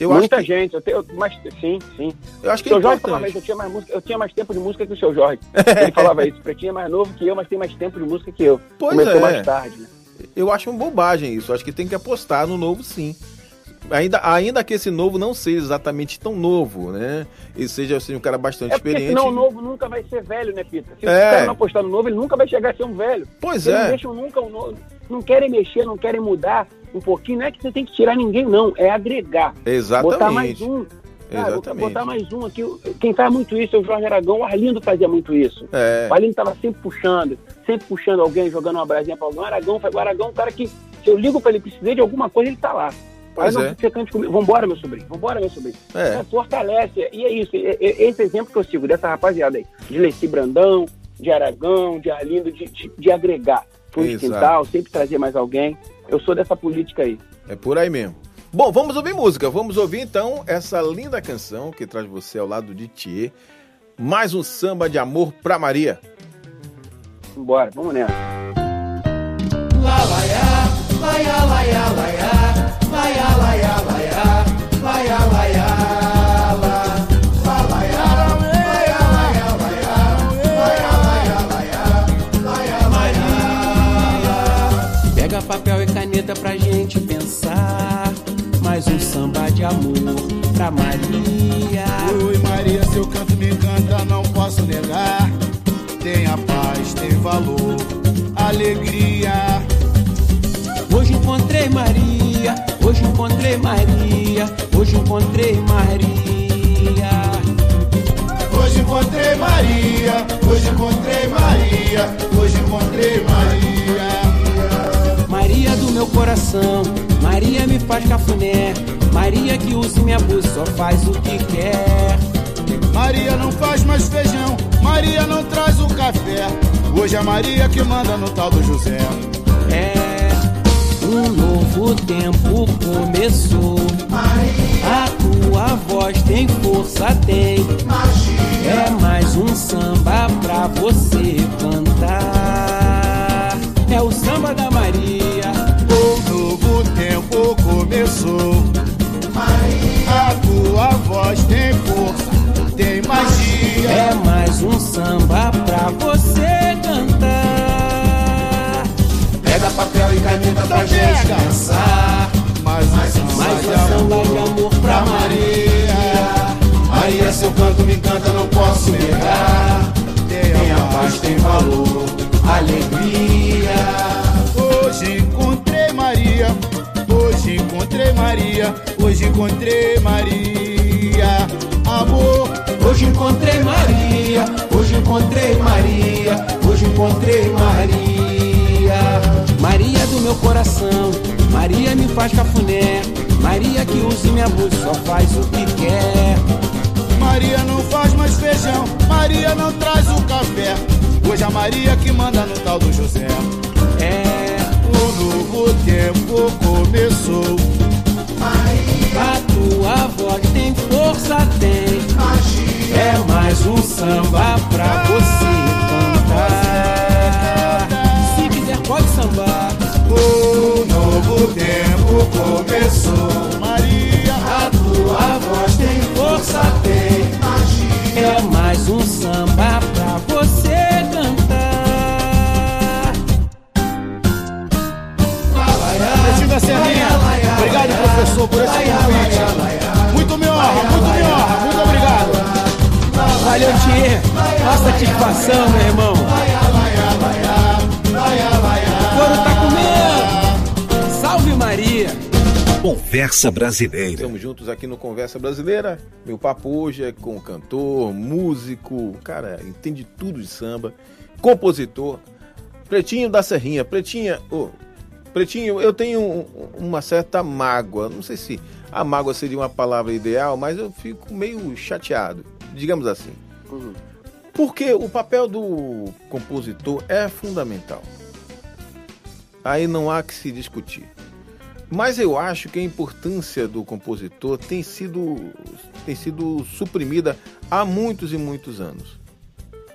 Eu muita acho que, gente. Eu tenho, eu- mas, sim, sim. eu acho que O seu é Jorge falava isso, eu tinha, mais música, eu tinha mais tempo de música que o seu Jorge. Ele falava isso. O Pretinho é mais novo que eu, mas tem mais tempo de música que eu. Pois Começou é. mais tarde, né? Eu acho uma bobagem isso. Eu acho que tem que apostar no novo sim. Ainda, ainda que esse novo não seja exatamente tão novo, né? Ele seja assim, um cara bastante É experiente. senão o novo nunca vai ser velho, né, Pita? Se É. o cara não apostar no novo, ele nunca vai chegar a ser um velho. Pois Eles não é. deixam nunca o novo. Não querem mexer, não querem mudar um pouquinho. Não é que você tem que tirar ninguém, não. É agregar. Botar mais Exatamente. um. Cara, Exatamente. botar mais um aqui. Quem faz muito isso é o Jorge Aragão. O Arlindo fazia muito isso. É. O Arlindo estava sempre puxando, sempre puxando alguém, jogando uma brasinha para alguém. O Aragão, o Aragão é um cara que, se eu ligo para ele precisar de alguma coisa, ele tá lá. Pois Aí não, é. você cante comigo. Vambora, meu sobrinho. Vambora, meu sobrinho. É. É, fortalece. E é isso. é- é esse exemplo que eu sigo dessa rapaziada aí. De Leci Brandão, de Aragão, de Arlindo, de, de, de agregar. De Exato. quintal, sempre trazer mais alguém. Eu sou dessa política aí. É por aí mesmo. Bom, vamos ouvir música. Vamos ouvir então essa linda canção que traz você ao lado de Thier. Mais um samba de amor pra Maria. Vambora, vamos nessa. Pega caneta pra gente pensar. Mais um samba de amor pra Maria. Oi Maria, seu canto me encanta, não posso negar. Tem a paz, tem valor, alegria. Hoje encontrei Maria, hoje encontrei Maria, hoje encontrei Maria. Hoje encontrei Maria, hoje encontrei Maria, hoje encontrei Maria. Maria meu coração, Maria me faz cafuné. Maria que usa e me abusa, só faz o que quer. Maria não faz mais feijão, Maria não traz o café. Hoje é Maria que manda no tal do José. É, um novo tempo começou. A tua voz tem força, tem. É mais um samba pra você cantar. É o samba da Maria. Tempo começou. A tua voz tem força, tem magia. É mais um samba pra você cantar. Pega papel e caneta pra gente pensar. Mais um samba Mais de um samba amor de amor pra pra Maria. Maria, seu canto me encanta, não posso negar. Encontrei Maria. Amor, Hoje encontrei Maria, hoje encontrei Maria, hoje encontrei Maria. Maria do meu coração, Maria me faz cafuné. Maria que usa e me só faz o que quer. Maria não faz mais feijão, Maria não traz o café. Hoje a Maria que manda no tal do José. É, O novo tempo começou. A tua voz tem força, tem. É mais um samba pra você professor, por esse convite. Muito me honra, muito me honra. Muito obrigado. Valeu, Tiê. Nossa satisfação, meu irmão. Couro tá comendo. Salve Maria. Conversa Brasileira. Estamos juntos aqui no Conversa Brasileira. Meu papo hoje é com cantor, músico, cara, entende tudo de samba, compositor, Pretinho da Serrinha. Pretinha, ô, Pretinho, eu tenho um- uma certa mágoa. Não sei se a mágoa seria uma palavra ideal, mas eu fico meio chateado, digamos assim. Porque o papel do compositor é fundamental. Aí não há que se discutir. Mas eu acho que a importância do compositor tem sido, tem sido suprimida há muitos e muitos anos.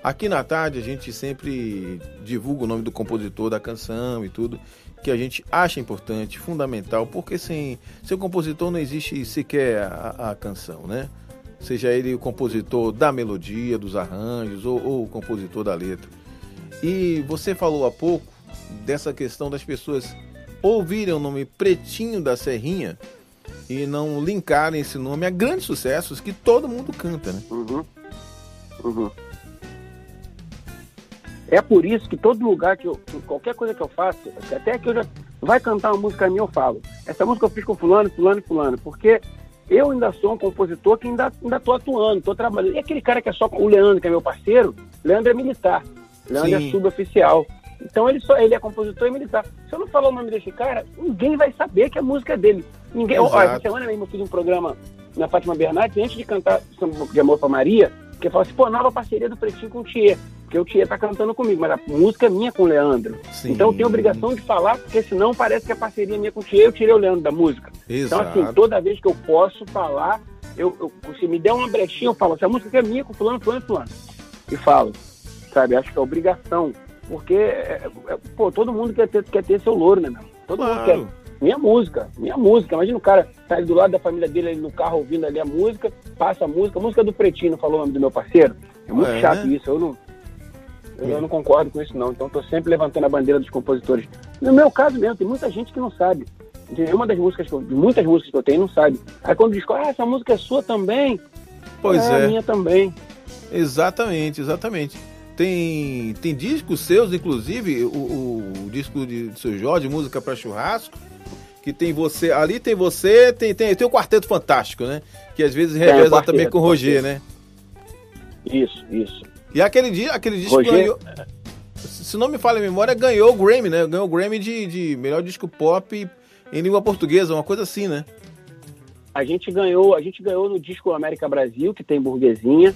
Aqui na tarde a gente sempre divulga o nome do compositor da canção e tudo, que a gente acha importante, fundamental, porque sem, o compositor não existe sequer a, a canção, né? Seja ele o compositor da melodia, dos arranjos ou, ou o compositor da letra. E você falou há pouco dessa questão das pessoas ouvirem o nome Pretinho da Serrinha e não linkarem esse nome a grandes sucessos que todo mundo canta, né? Uhum. Uhum. É por isso que todo lugar que eu. Qualquer coisa que eu faço, até que eu já. Vai cantar uma música minha, eu falo. Essa música eu fiz com fulano, fulano e fulano. Porque eu ainda sou um compositor que ainda, ainda tô atuando, tô trabalhando. E aquele cara que é só. O Leandro, que é meu parceiro, Leandro é militar. Leandro Sim. é suboficial. Então ele só ele é compositor e militar. Se eu não falar o nome desse cara, ninguém vai saber que a música é dele. Ninguém, Exato. ó, essa semana mesmo eu fiz um programa na Fátima Bernardes, antes de cantar de Amor pra Maria, que eu falei assim, pô, nova parceria do Pretinho com o Thier, porque o Thier tá cantando comigo, mas a música é minha com o Leandro. Sim. Então eu tenho obrigação de falar, porque senão parece que a parceria é minha com o Thier, eu tirei o Leandro da música. Exato. Então, assim, toda vez que eu posso falar, eu, eu- se me der uma brechinha, eu falo, essa música é minha com fulano, fulano, fulano. E falo, sabe? Acho que é obrigação. Porque, é, é, pô, todo mundo quer ter, quer ter seu louro, né, meu? Todo mundo quer. Claro. Minha música, minha música. Imagina o cara ali do lado da família dele ali no carro ouvindo ali a música, passa a música, a música do Pretinho, falou o nome do meu parceiro. É muito É, chato né? isso, eu não. Eu, não concordo com isso, não. Então, tô sempre levantando a bandeira dos compositores. No meu caso mesmo, tem muita gente que não sabe. Entendeu? Uma das músicas que eu, de muitas músicas que eu tenho não sabe. Aí quando diz, ah, essa música é sua também. Pois é. é. a minha também. Exatamente, exatamente. Tem, tem discos seus, inclusive, o, o- o disco de, de seu Jorge, Música para Churrasco, que tem você, ali tem você, tem, tem, tem o Quarteto Fantástico, né? Que às vezes reveza quarteto, também com o Roger, né? Isso, isso. E aquele dia, aquele disco Roger- ganhou. Se não me falha a memória, ganhou o Grammy, né? Ganhou o Grammy de, de melhor disco pop em língua portuguesa, uma coisa assim, né? A gente ganhou, a gente ganhou no disco América Brasil, que tem burguesinha.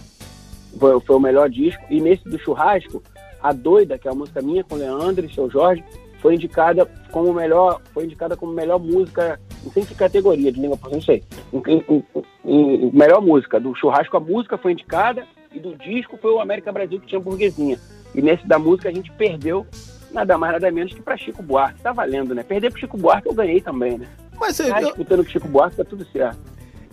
Foi, foi o melhor disco. E nesse do churrasco, a doida, que é a música minha com Leandro e seu Jorge, foi indicada como melhor, foi indicada como melhor música, não sei que categoria de língua portuguesa, não sei. Em- em- em melhor música. Do churrasco a música foi indicada e do disco foi o América Brasil que tinha burguesinha. E nesse da música a gente perdeu nada mais nada menos que para Chico Buarque. Tá valendo, né? Perder pro Chico Buarque eu ganhei também, né? Mas eu, Tá eu, disputando com Chico Buarque, tá tudo certo.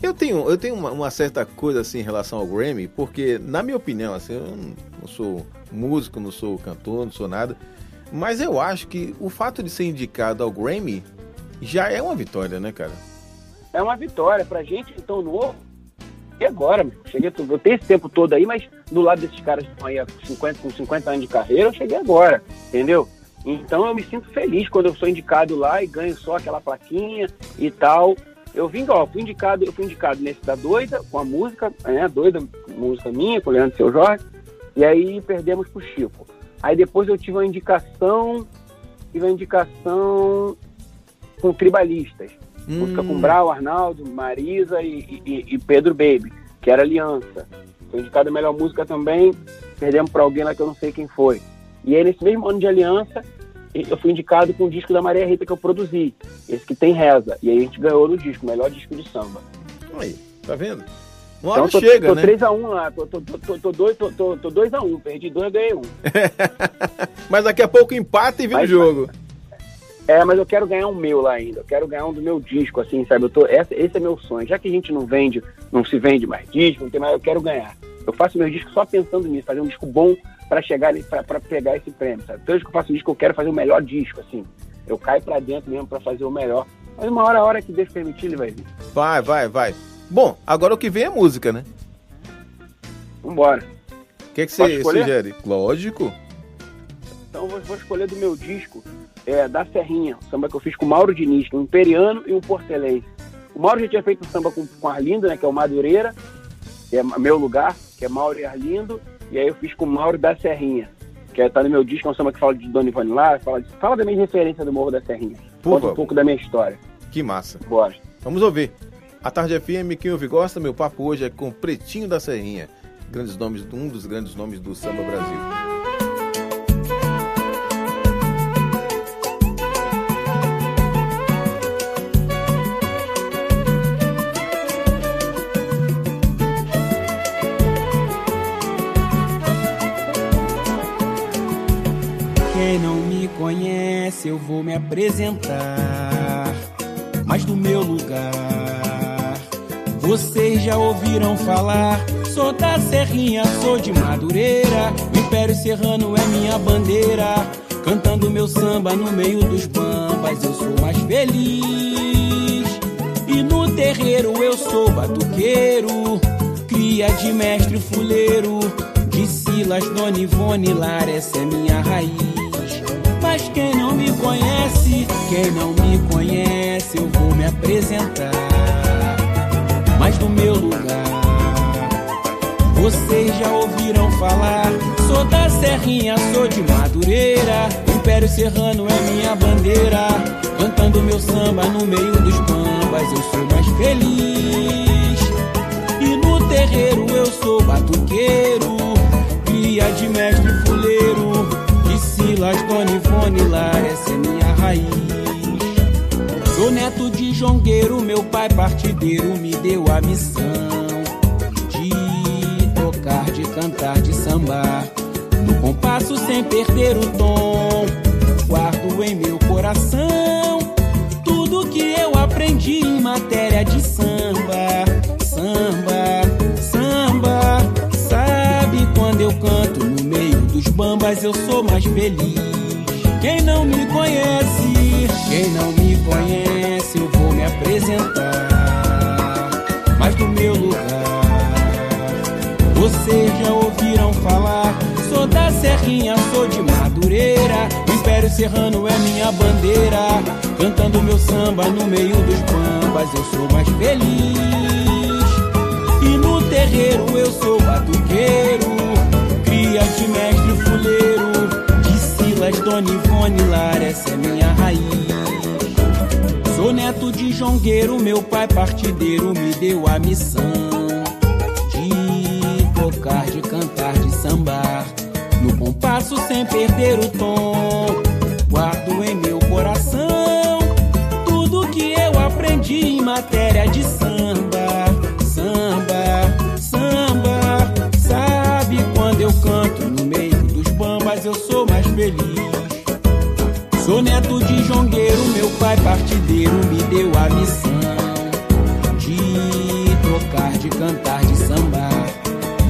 eu tenho, eu tenho uma, uma certa coisa assim em relação ao Grammy, porque, na minha opinião, assim, eu não sou músico, não sou cantor, não sou nada, mas eu acho que o fato de ser indicado ao Grammy já é uma vitória, né, cara? é uma vitória pra gente que tão novo. E agora, meu? Cheguei, eu tenho esse tempo todo aí, mas do lado desses caras que estão aí há 50, com 50 anos de carreira, eu cheguei agora, entendeu? Então eu me sinto feliz quando eu sou indicado lá e ganho só aquela plaquinha e tal. Eu vim, ó, fui indicado, eu fui indicado nesse da Doida, com a música, né? Doida, música minha, com o Leandro Seu Jorge, e aí perdemos pro Chico. Aí depois eu tive uma indicação, tive uma indicação com tribalistas. Música com Brau, Arnaldo, Marisa e, e- e Pedro Baby, que era Aliança. Foi indicada a melhor música também, perdemos para alguém lá que eu não sei quem foi. E aí, nesse mesmo ano de Aliança, eu fui indicado com o disco da Maria Rita que eu produzi, esse que tem reza. E aí a gente ganhou no disco, melhor disco de samba. Aí, tá vendo? Uma hora Então tô, chega, tô né? 3x1 lá, tô 2x1, tô, tô, tô, tô, dois- tô, tô, tô 2 a 1, perdi 2, ganhei 1. <laughs> Mas daqui a pouco empata e vira o Mas- jogo. É, mas eu quero ganhar um meu lá ainda. Eu quero ganhar um do meu disco, assim, sabe? Eu tô, essa, esse é meu sonho. Já que a gente não vende, não se vende mais disco, não tem mais, eu quero ganhar. Eu faço meu disco só pensando nisso, fazer um disco bom pra chegar para pegar esse prêmio, sabe? Vez que eu faço um disco, eu quero fazer o melhor disco, assim. Eu caio pra dentro mesmo pra fazer o melhor. Mas uma hora, a hora que Deus permitir, ele vai vir. Vai, vai, vai. Bom, agora o que vem é música, né? Vambora. O que, é que você sugere? Lógico. Então eu vou, vou escolher do meu disco, é, da Serrinha, samba que eu fiz com o Mauro Diniz, um imperiano e um portelense. O Mauro já tinha feito um samba com, com Arlindo, né, que é o Madureira, que é meu lugar, que é Mauro e Arlindo, e aí eu fiz com o Mauro da Serrinha, que é, tá no meu disco, é um samba que fala de Dona Ivone Lara, fala, de- fala da minha referência do Morro da Serrinha. Por Conta um pouco da minha história. Que massa. Bora. Vamos ouvir. A Tarde FM, quem ouve gosta, meu papo hoje é com Pretinho da Serrinha. Grandes nomes, um dos grandes nomes do samba Brasil. Apresentar. Mas do meu lugar, vocês já ouviram falar. Sou da Serrinha, sou de Madureira. O Império Serrano é minha bandeira. Cantando meu samba no meio dos bambas, eu sou mais feliz. E no terreiro eu sou batuqueiro, cria de mestre fuleiro. De Silas, Dona Ivone Lara, essa é minha raiz. Quem não me conhece, quem não me conhece, eu vou me apresentar. Mas do meu lugar, vocês já ouviram falar. Sou da Serrinha, sou de Madureira. Império Serrano é minha bandeira. Cantando meu samba no meio dos bambas eu sou mais feliz. E no terreiro eu sou batuqueiro, cria de mestre de Silas, Dona Ivone Lara, essa é minha raiz. Sou neto de jongueiro, meu pai partideiro me deu a missão de tocar, de cantar, de sambar. No compasso sem perder o tom, guardo em meu coração tudo que eu aprendi em matéria de samba, bambas eu sou mais feliz. Quem não me conhece, quem não me conhece, eu vou me apresentar. Mas do meu lugar, vocês já ouviram falar. Sou da Serrinha, sou de Madureira. O Império Serrano é minha bandeira. Cantando meu samba no meio dos bambas, eu sou mais feliz. E no terreiro eu sou batuqueiro, cria de mestre Dona Ivone Lara, essa é minha raiz. Sou neto de jongueiro, meu pai partideiro me deu a missão de tocar, de cantar, de sambar. No compasso sem perder o tom, guardo em meu coração tudo que eu aprendi em matéria de samba, Sou neto de jongueiro, meu pai partideiro me deu a missão de tocar, de cantar, de sambar.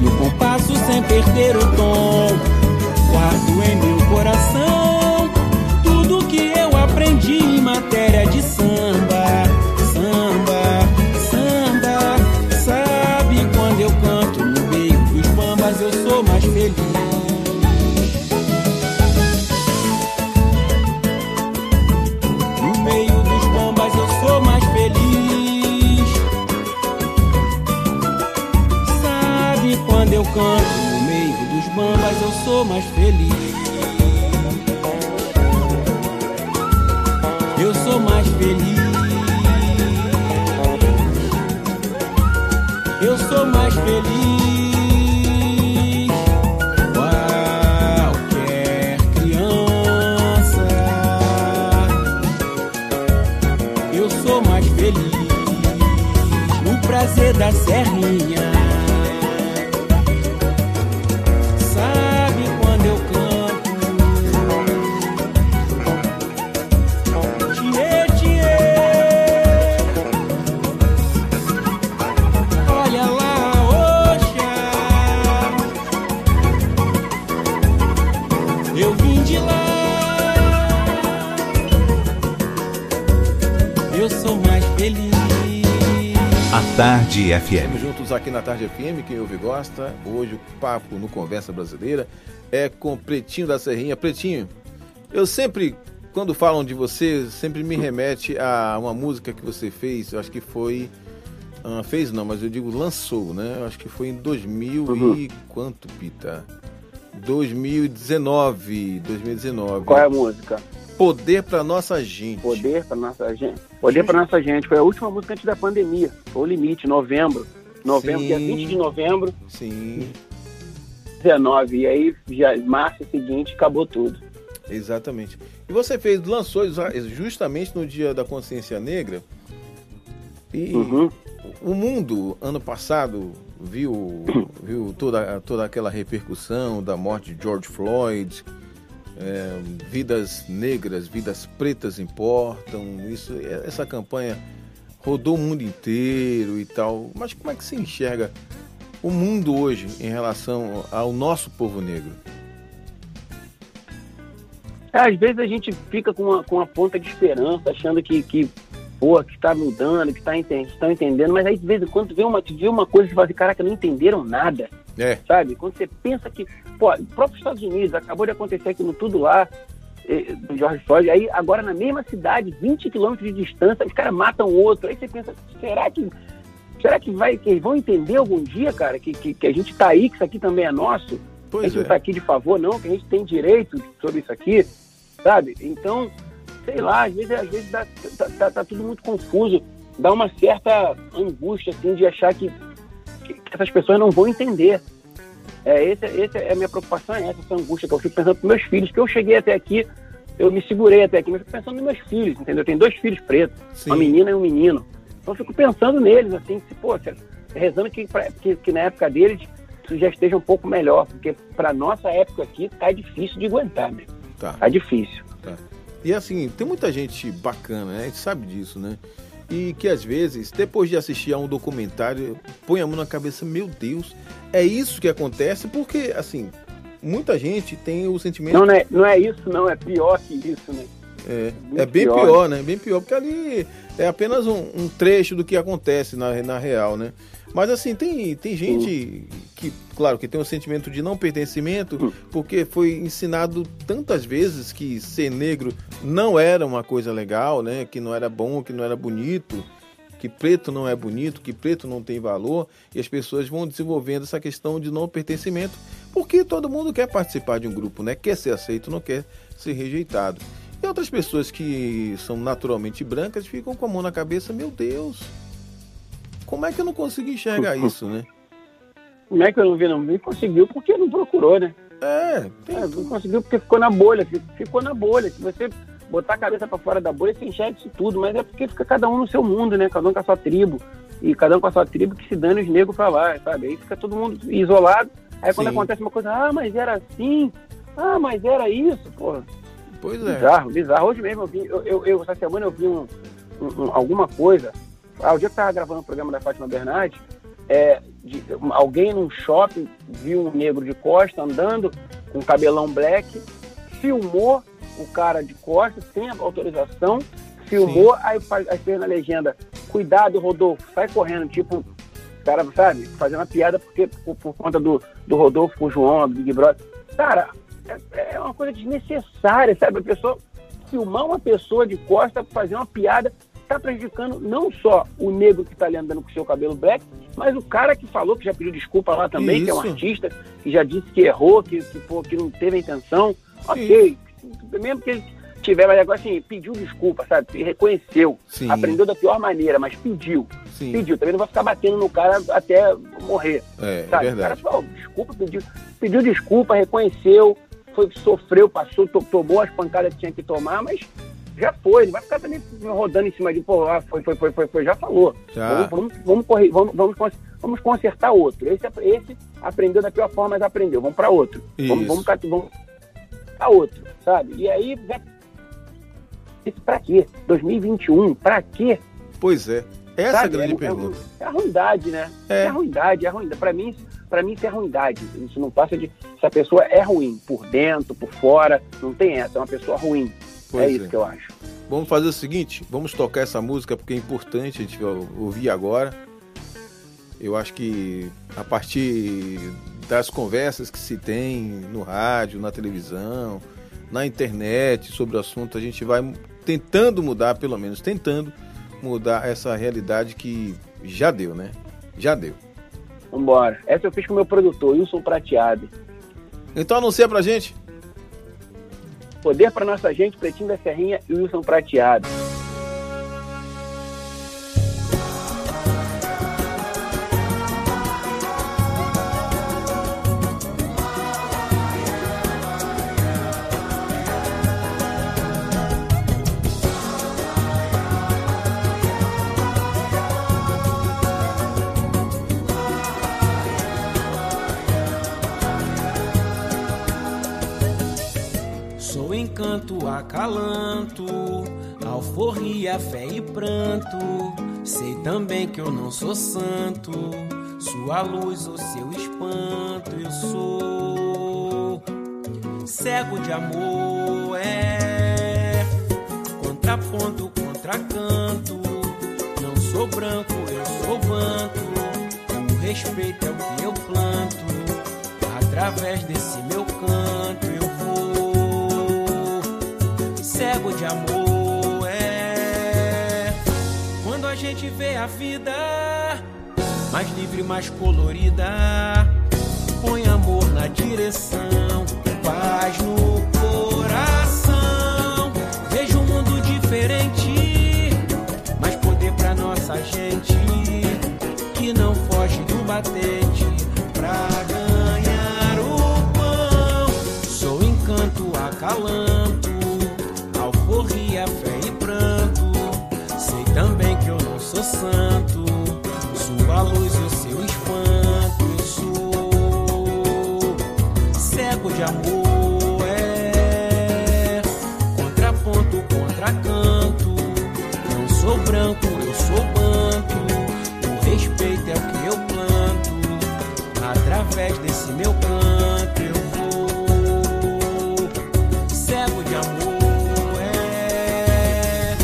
No compasso sem perder o tom, guardo em meu coração tudo que eu aprendi em matéria de samba, samba, samba. Sabe quando eu canto no meio dos bambas eu sou mais feliz. Bambas eu sou mais feliz. Eu sou mais feliz. Eu sou mais feliz. Qualquer criança eu sou mais feliz no prazer da serrinha. Tarde Estamos FM. juntos aqui na Tarde FM, quem ouve gosta. Hoje o papo no Conversa Brasileira é com Pretinho da Serrinha. Pretinho, eu sempre, quando falam de você, sempre me remete a uma música que você fez, eu acho que foi... ah, fez não, mas eu digo lançou, né? Eu acho que foi em 2000 e... quanto, Pita? 2019, 2019. Qual é a música? Poder pra nossa gente. Poder para nossa gente. Poder para nossa gente. Foi a última música antes da pandemia. Foi o limite, novembro. Novembro, Sim. dia 20 de novembro, Sim, 19. E aí, já, março seguinte, acabou tudo. exatamente. E você fez, lançou justamente no Dia da Consciência Negra. E Uhum. o mundo, ano passado, viu, viu toda, toda aquela repercussão da morte de George Floyd. É, vidas negras, vidas pretas importam. Isso, essa campanha rodou o mundo inteiro e tal. Mas como é que você enxerga o mundo hoje em relação ao nosso povo negro? É, às vezes a gente fica com uma, com uma ponta de esperança, achando que, que pô, que está mudando, que está estão entendendo, mas aí de vez em quando vê uma, vê uma coisa e fala assim, caraca, não entenderam nada, É, sabe? Quando você pensa que, pô, o próprio Estados Unidos, acabou de acontecer aquilo tudo lá, eh, do George Floyd, aí agora na mesma cidade, 20 quilômetros de distância, os caras matam o outro, aí você pensa, será que será que vai que eles vão entender algum dia, cara, que, que, que a gente tá aí, que isso aqui também é nosso? a pois gente não tá é. aqui de favor, não, que a gente tem direito sobre isso aqui, sabe? Então, sei lá, às vezes, às vezes dá- tá, tá- tá tudo muito confuso. dá uma certa angústia, assim, de achar que, que essas pessoas não vão entender. É, esse, esse é a minha preocupação, é essa, essa angústia que eu fico pensando para meus filhos, que eu cheguei até aqui, eu me segurei até aqui, mas fico pensando nos meus filhos, entendeu? Eu tenho dois filhos pretos, Sim. uma menina e um menino. Então eu fico pensando neles, assim, se, pô, rezando que, que, que na época deles isso já esteja um pouco melhor, porque para nossa época aqui tá difícil de aguentar, né? Tá. Tá difícil. Tá. E assim, tem muita gente bacana, né? A gente sabe disso, né? E que às vezes, depois de assistir a um documentário, põe a mão na cabeça, meu Deus, é isso que acontece, porque assim, muita gente tem o sentimento. Não, não é, não é isso, não, é pior que isso, né? É, Muito é bem pior. pior, né? Bem pior, porque ali é apenas um, um trecho do que acontece na, na real, né? Mas assim, tem, tem gente que, claro, que tem um sentimento de não pertencimento, porque foi ensinado tantas vezes que ser negro não era uma coisa legal, né? Que não era bom, que não era bonito, que preto não é bonito, que preto não tem valor, e as pessoas vão desenvolvendo essa questão de não pertencimento, porque todo mundo quer participar de um grupo, né? Quer ser aceito, não quer ser rejeitado. E outras pessoas que são naturalmente brancas ficam com a mão na cabeça, meu Deus, como é que eu não consegui enxergar <laughs> isso, né? Como é que eu não vi? Não vi, conseguiu porque não procurou, né? É, tem É, não conseguiu porque ficou na bolha, fi- ficou na bolha. Se você botar a cabeça para fora da bolha, você enxerga isso tudo, mas é porque fica cada um no seu mundo, né? Cada um com a sua tribo. E cada um com a sua tribo que se dane os negros pra lá, sabe? Aí fica todo mundo isolado. Aí quando Sim. acontece uma coisa, ah, mas era assim, ah, mas era isso, pô. Pois é. Bizarro, bizarro. Hoje mesmo eu vi, eu, eu, eu- essa semana eu vi um, um- um- alguma coisa. Ah, o dia que eu tava gravando o programa da Fátima Bernardes, é, de- alguém num shopping viu um negro de costa andando com cabelão black, filmou o cara de costa sem autorização, filmou, aí faz, aí fez na legenda, cuidado, Rodolfo, sai correndo, tipo, o cara, sabe, fazendo uma piada porque, por, por conta do, do Rodolfo com o João, do Big Brother. Cara, é, é uma coisa desnecessária, sabe? A pessoa filmar uma pessoa de costa, fazer uma piada, está prejudicando não só o negro que está ali andando com o seu cabelo black, mas o cara que falou, que já pediu desculpa lá também, que é um Isso. artista, que já disse que errou, que, que, pô, que não teve a intenção. Ok, mesmo que ele tiver, mas agora assim, pediu desculpa, sabe? Reconheceu, Sim. aprendeu da pior maneira, mas pediu. Sim. Pediu, também não vai ficar batendo no cara até morrer. É, é Sabe? verdade. O cara, pô, desculpa, pediu, pediu desculpa, reconheceu, foi, sofreu, passou, to- tomou as pancadas que tinha que tomar, mas já foi, não vai ficar também rodando em cima de, pô, ah, foi, foi, foi, foi, foi, já falou. Já. Vamos, vamos, vamos, correr, vamos, vamos, vamos consertar outro. Esse, esse aprendeu da pior forma, mas aprendeu. Vamos para outro. Vamos, Isso. vamos, cat- vamos para outro, sabe? E aí, já... isso pra quê? 2021, pra quê? Pois é. Essa é a Sabe? grande é, pergunta. É, é a ruindade, né? É. É, a ruindade, é a ruindade. Pra mim, pra mim isso é ruindade. Isso não passa de. Se a pessoa é ruim, por dentro, por fora, não tem essa, é uma pessoa ruim. Pois é é. isso que eu acho. Vamos fazer o seguinte, vamos tocar essa música porque é importante a gente ouvir agora. Eu acho que a partir das conversas que se tem no rádio, na televisão, na internet sobre o assunto, a gente vai tentando mudar, pelo menos tentando mudar essa realidade que já deu, né? Já deu. Vambora. Essa eu fiz com o meu produtor, Wilson Prateado. Então anuncia pra gente. Poder pra nossa gente, Pretinho da Serrinha e Wilson Prateado. Alforria, fé e pranto. Sei também que eu não sou santo, sua luz ou seu espanto. Eu sou cego de amor, é contraponto, contracanto. Não sou branco, eu sou vanto. O respeito é o que eu planto. Através desse meu canto gente vê a vida mais livre, mais colorida. Põe amor na direção, paz no coração. Vejo um mundo diferente, mais poder pra nossa gente que não foge do bater. Amor, é contraponto, contracanto. Não sou branco, eu sou banto. O respeito é o que eu planto. Através desse meu canto eu vou cego de amor. É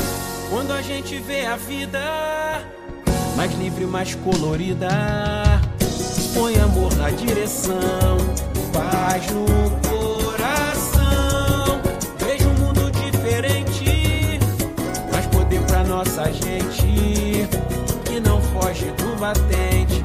quando a gente vê a vida mais livre, mais colorida. Põe amor na direção, paz no coração. Vejo um mundo diferente, mais poder pra nossa gente que não foge do batente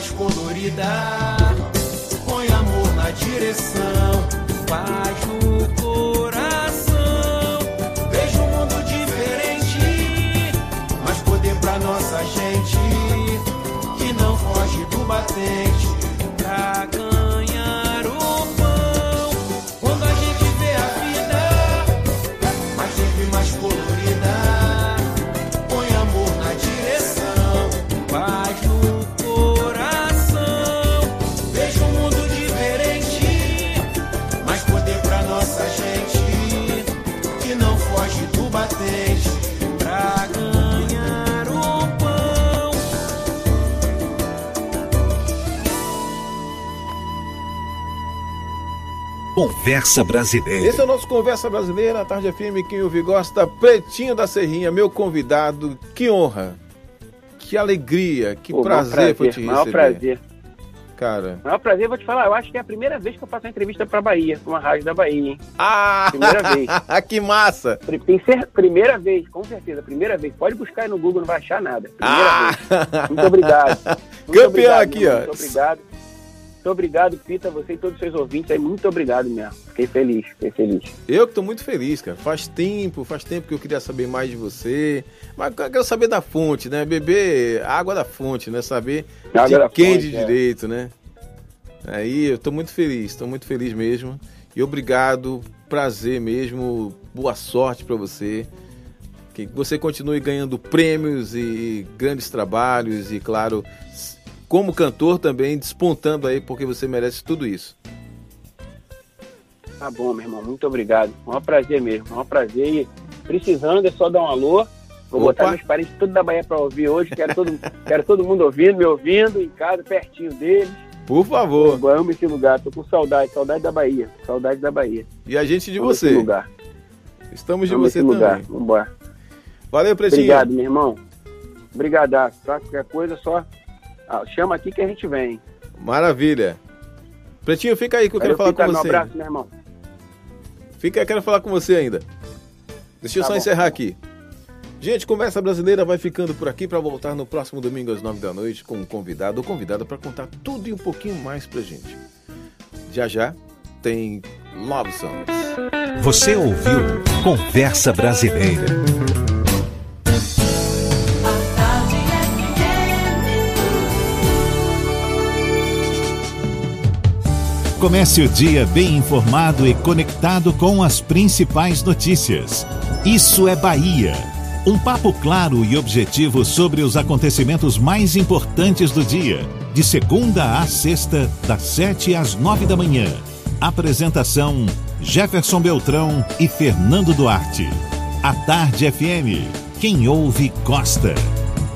mais colorida, põe amor na direção, paz no coração. Vejo um mundo diferente, mais poder pra nossa gente que não foge do batente Conversa Brasileira. Esse é o nosso Conversa Brasileira, a Tarde FM, quem ouve gosta, Pretinho da Serrinha, meu convidado, que honra, que alegria, que Pô, prazer, maior foi te maior receber. prazer. Cara. Maior prazer, vou te falar, eu acho que é a primeira vez que eu faço uma entrevista pra Bahia, pra uma rádio da Bahia, hein? Ah, Primeira vez. <laughs> que massa! Tem ser, primeira vez, com certeza, primeira vez. Pode buscar aí no Google, não vai achar nada. Primeira Ah! vez. Muito obrigado. <laughs> Muito Campeão obrigado, aqui, meu ó. Muito obrigado. Muito obrigado, Pita, você e todos os seus ouvintes aí. Muito obrigado mesmo. Fiquei feliz, fiquei feliz. Eu que tô muito feliz, cara. Faz tempo, faz tempo que eu queria saber mais de você. Mas eu quero saber da fonte, né? Beber água da fonte, né? Saber Água de quem fonte, de é. direito, né? Aí eu tô muito feliz, tô muito feliz mesmo. E obrigado, prazer mesmo, boa sorte pra você. Que você continue ganhando prêmios e grandes trabalhos e, claro, como cantor também despontando aí, porque você merece tudo isso. Tá bom, meu irmão. Muito obrigado. É um prazer mesmo. É um prazer. E precisando, é só dar um alô. Vou Opa. botar meus parentes tudo da Bahia pra ouvir hoje. Quero todo, <laughs> quero todo mundo ouvindo, me ouvindo, em casa, pertinho deles. Por favor. Eu amo esse lugar. Tô com saudade, saudade da Bahia. Saudade da Bahia. E a gente de Amo você. Lugar. Estamos de Amo você também. lugar. Vambora. Valeu, Pretinho. Obrigado, meu irmão. Obrigadaço, tá? Qualquer coisa, só chama aqui que a gente vem. Maravilha. Pretinho, fica aí que eu quero Valeu, falar com Um você. abraço, meu irmão. Fica aí, quero falar com você ainda. Deixa eu Tá só bom. encerrar aqui. Gente, Conversa Brasileira vai ficando por aqui para voltar no próximo domingo às nove da noite com um convidado ou convidada para contar tudo e um pouquinho mais pra gente. Já já tem Love Songs. Você ouviu Conversa Brasileira. Comece o dia bem informado e conectado com as principais notícias. Isso é Bahia. Um papo claro e objetivo sobre os acontecimentos mais importantes do dia. De segunda a sexta, das sete às nove da manhã. Apresentação: Jefferson Beltrão e Fernando Duarte. A Tarde FM. Quem ouve, gosta.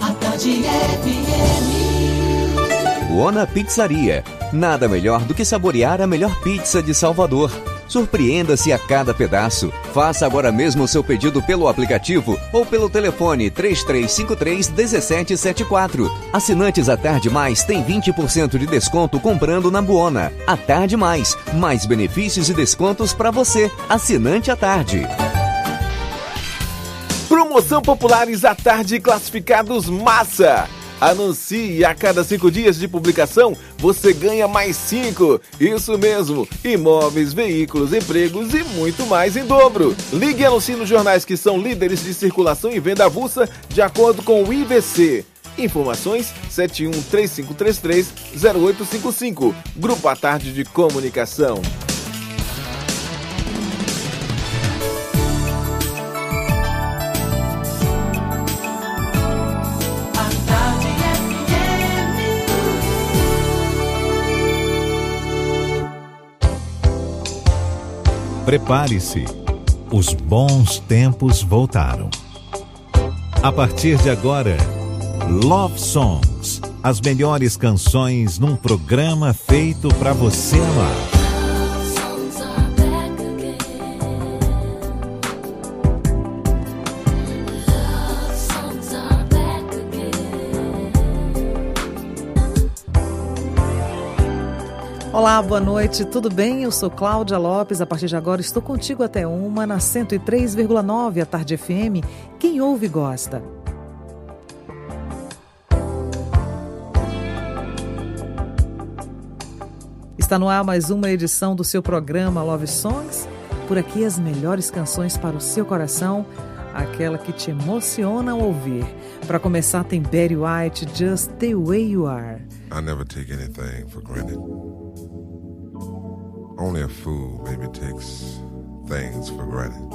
A Tarde FM. Ona Pizzaria. Nada melhor do que saborear a melhor pizza de Salvador. Surpreenda-se a cada pedaço. Faça agora mesmo o seu pedido pelo aplicativo ou pelo telefone 3353 1774. Assinantes à Tarde Mais tem 20% de desconto comprando na Buona. A Tarde Mais, mais benefícios e descontos para você. Assinante à tarde. Promoção Populares à Tarde Classificados Massa. Anuncie a cada cinco dias de publicação, você ganha mais cinco. Isso mesmo, imóveis, veículos, empregos e muito mais em dobro. Ligue e anuncie nos jornais que são líderes de circulação e venda avulsa de acordo com o IVC. Informações 71 3533 0855. Grupo à Tarde de Comunicação. Prepare-se, os bons tempos voltaram. A partir de agora, Love Songs as melhores canções num programa feito para você amar. Olá, boa noite, tudo bem? Eu sou Cláudia Lopes. A partir de agora estou contigo até uma na 103,9 a Tarde FM. Quem ouve gosta. Está no ar mais uma edição do seu programa Love Songs. Por aqui as melhores canções para o seu coração, aquela que te emociona ao ouvir. Para começar tem Betty White, Just the Way You Are. I never take anything for granted. Only a fool maybe takes things for granted.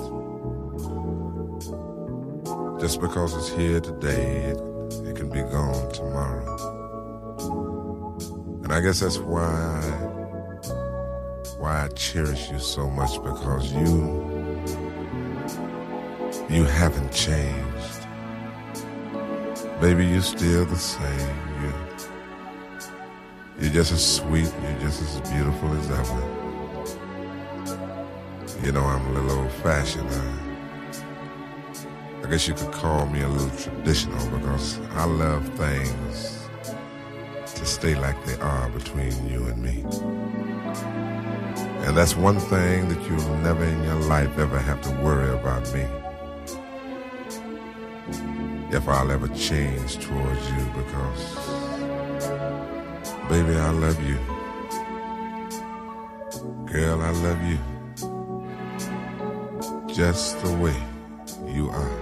Just because it's here today, it, it can be gone tomorrow. And I guess that's why why I cherish you so much because you you haven't changed. Baby, you're still the same. You're, you're just as sweet, you're just as beautiful as ever. You know, I'm a little old fashioned. I, uh, I guess you could call me a little traditional because I love things to stay like they are between you and me. And that's one thing that you'll never in your life ever have to worry about me. If I'll ever change towards you because, baby, I love you. Girl, I love you just the way you are.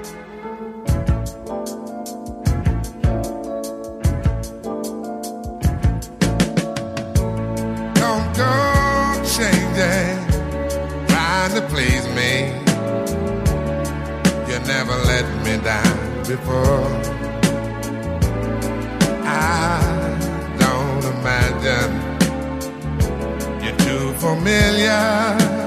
Don't go changing, trying to please me. You never let me down before. I don't imagine you're too familiar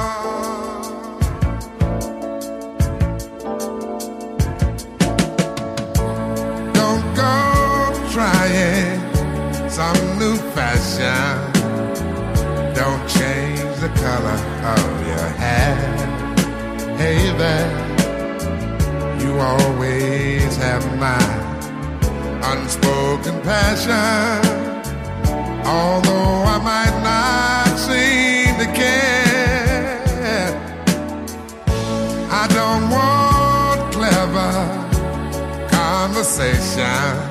Some new fashion. Don't change the color of your hair. Hey there, you always have my unspoken passion. Although I might not seem to care, I don't want clever conversation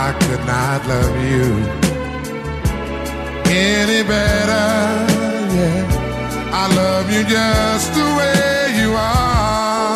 I could not love you any better. Yeah, I love you just the way you are.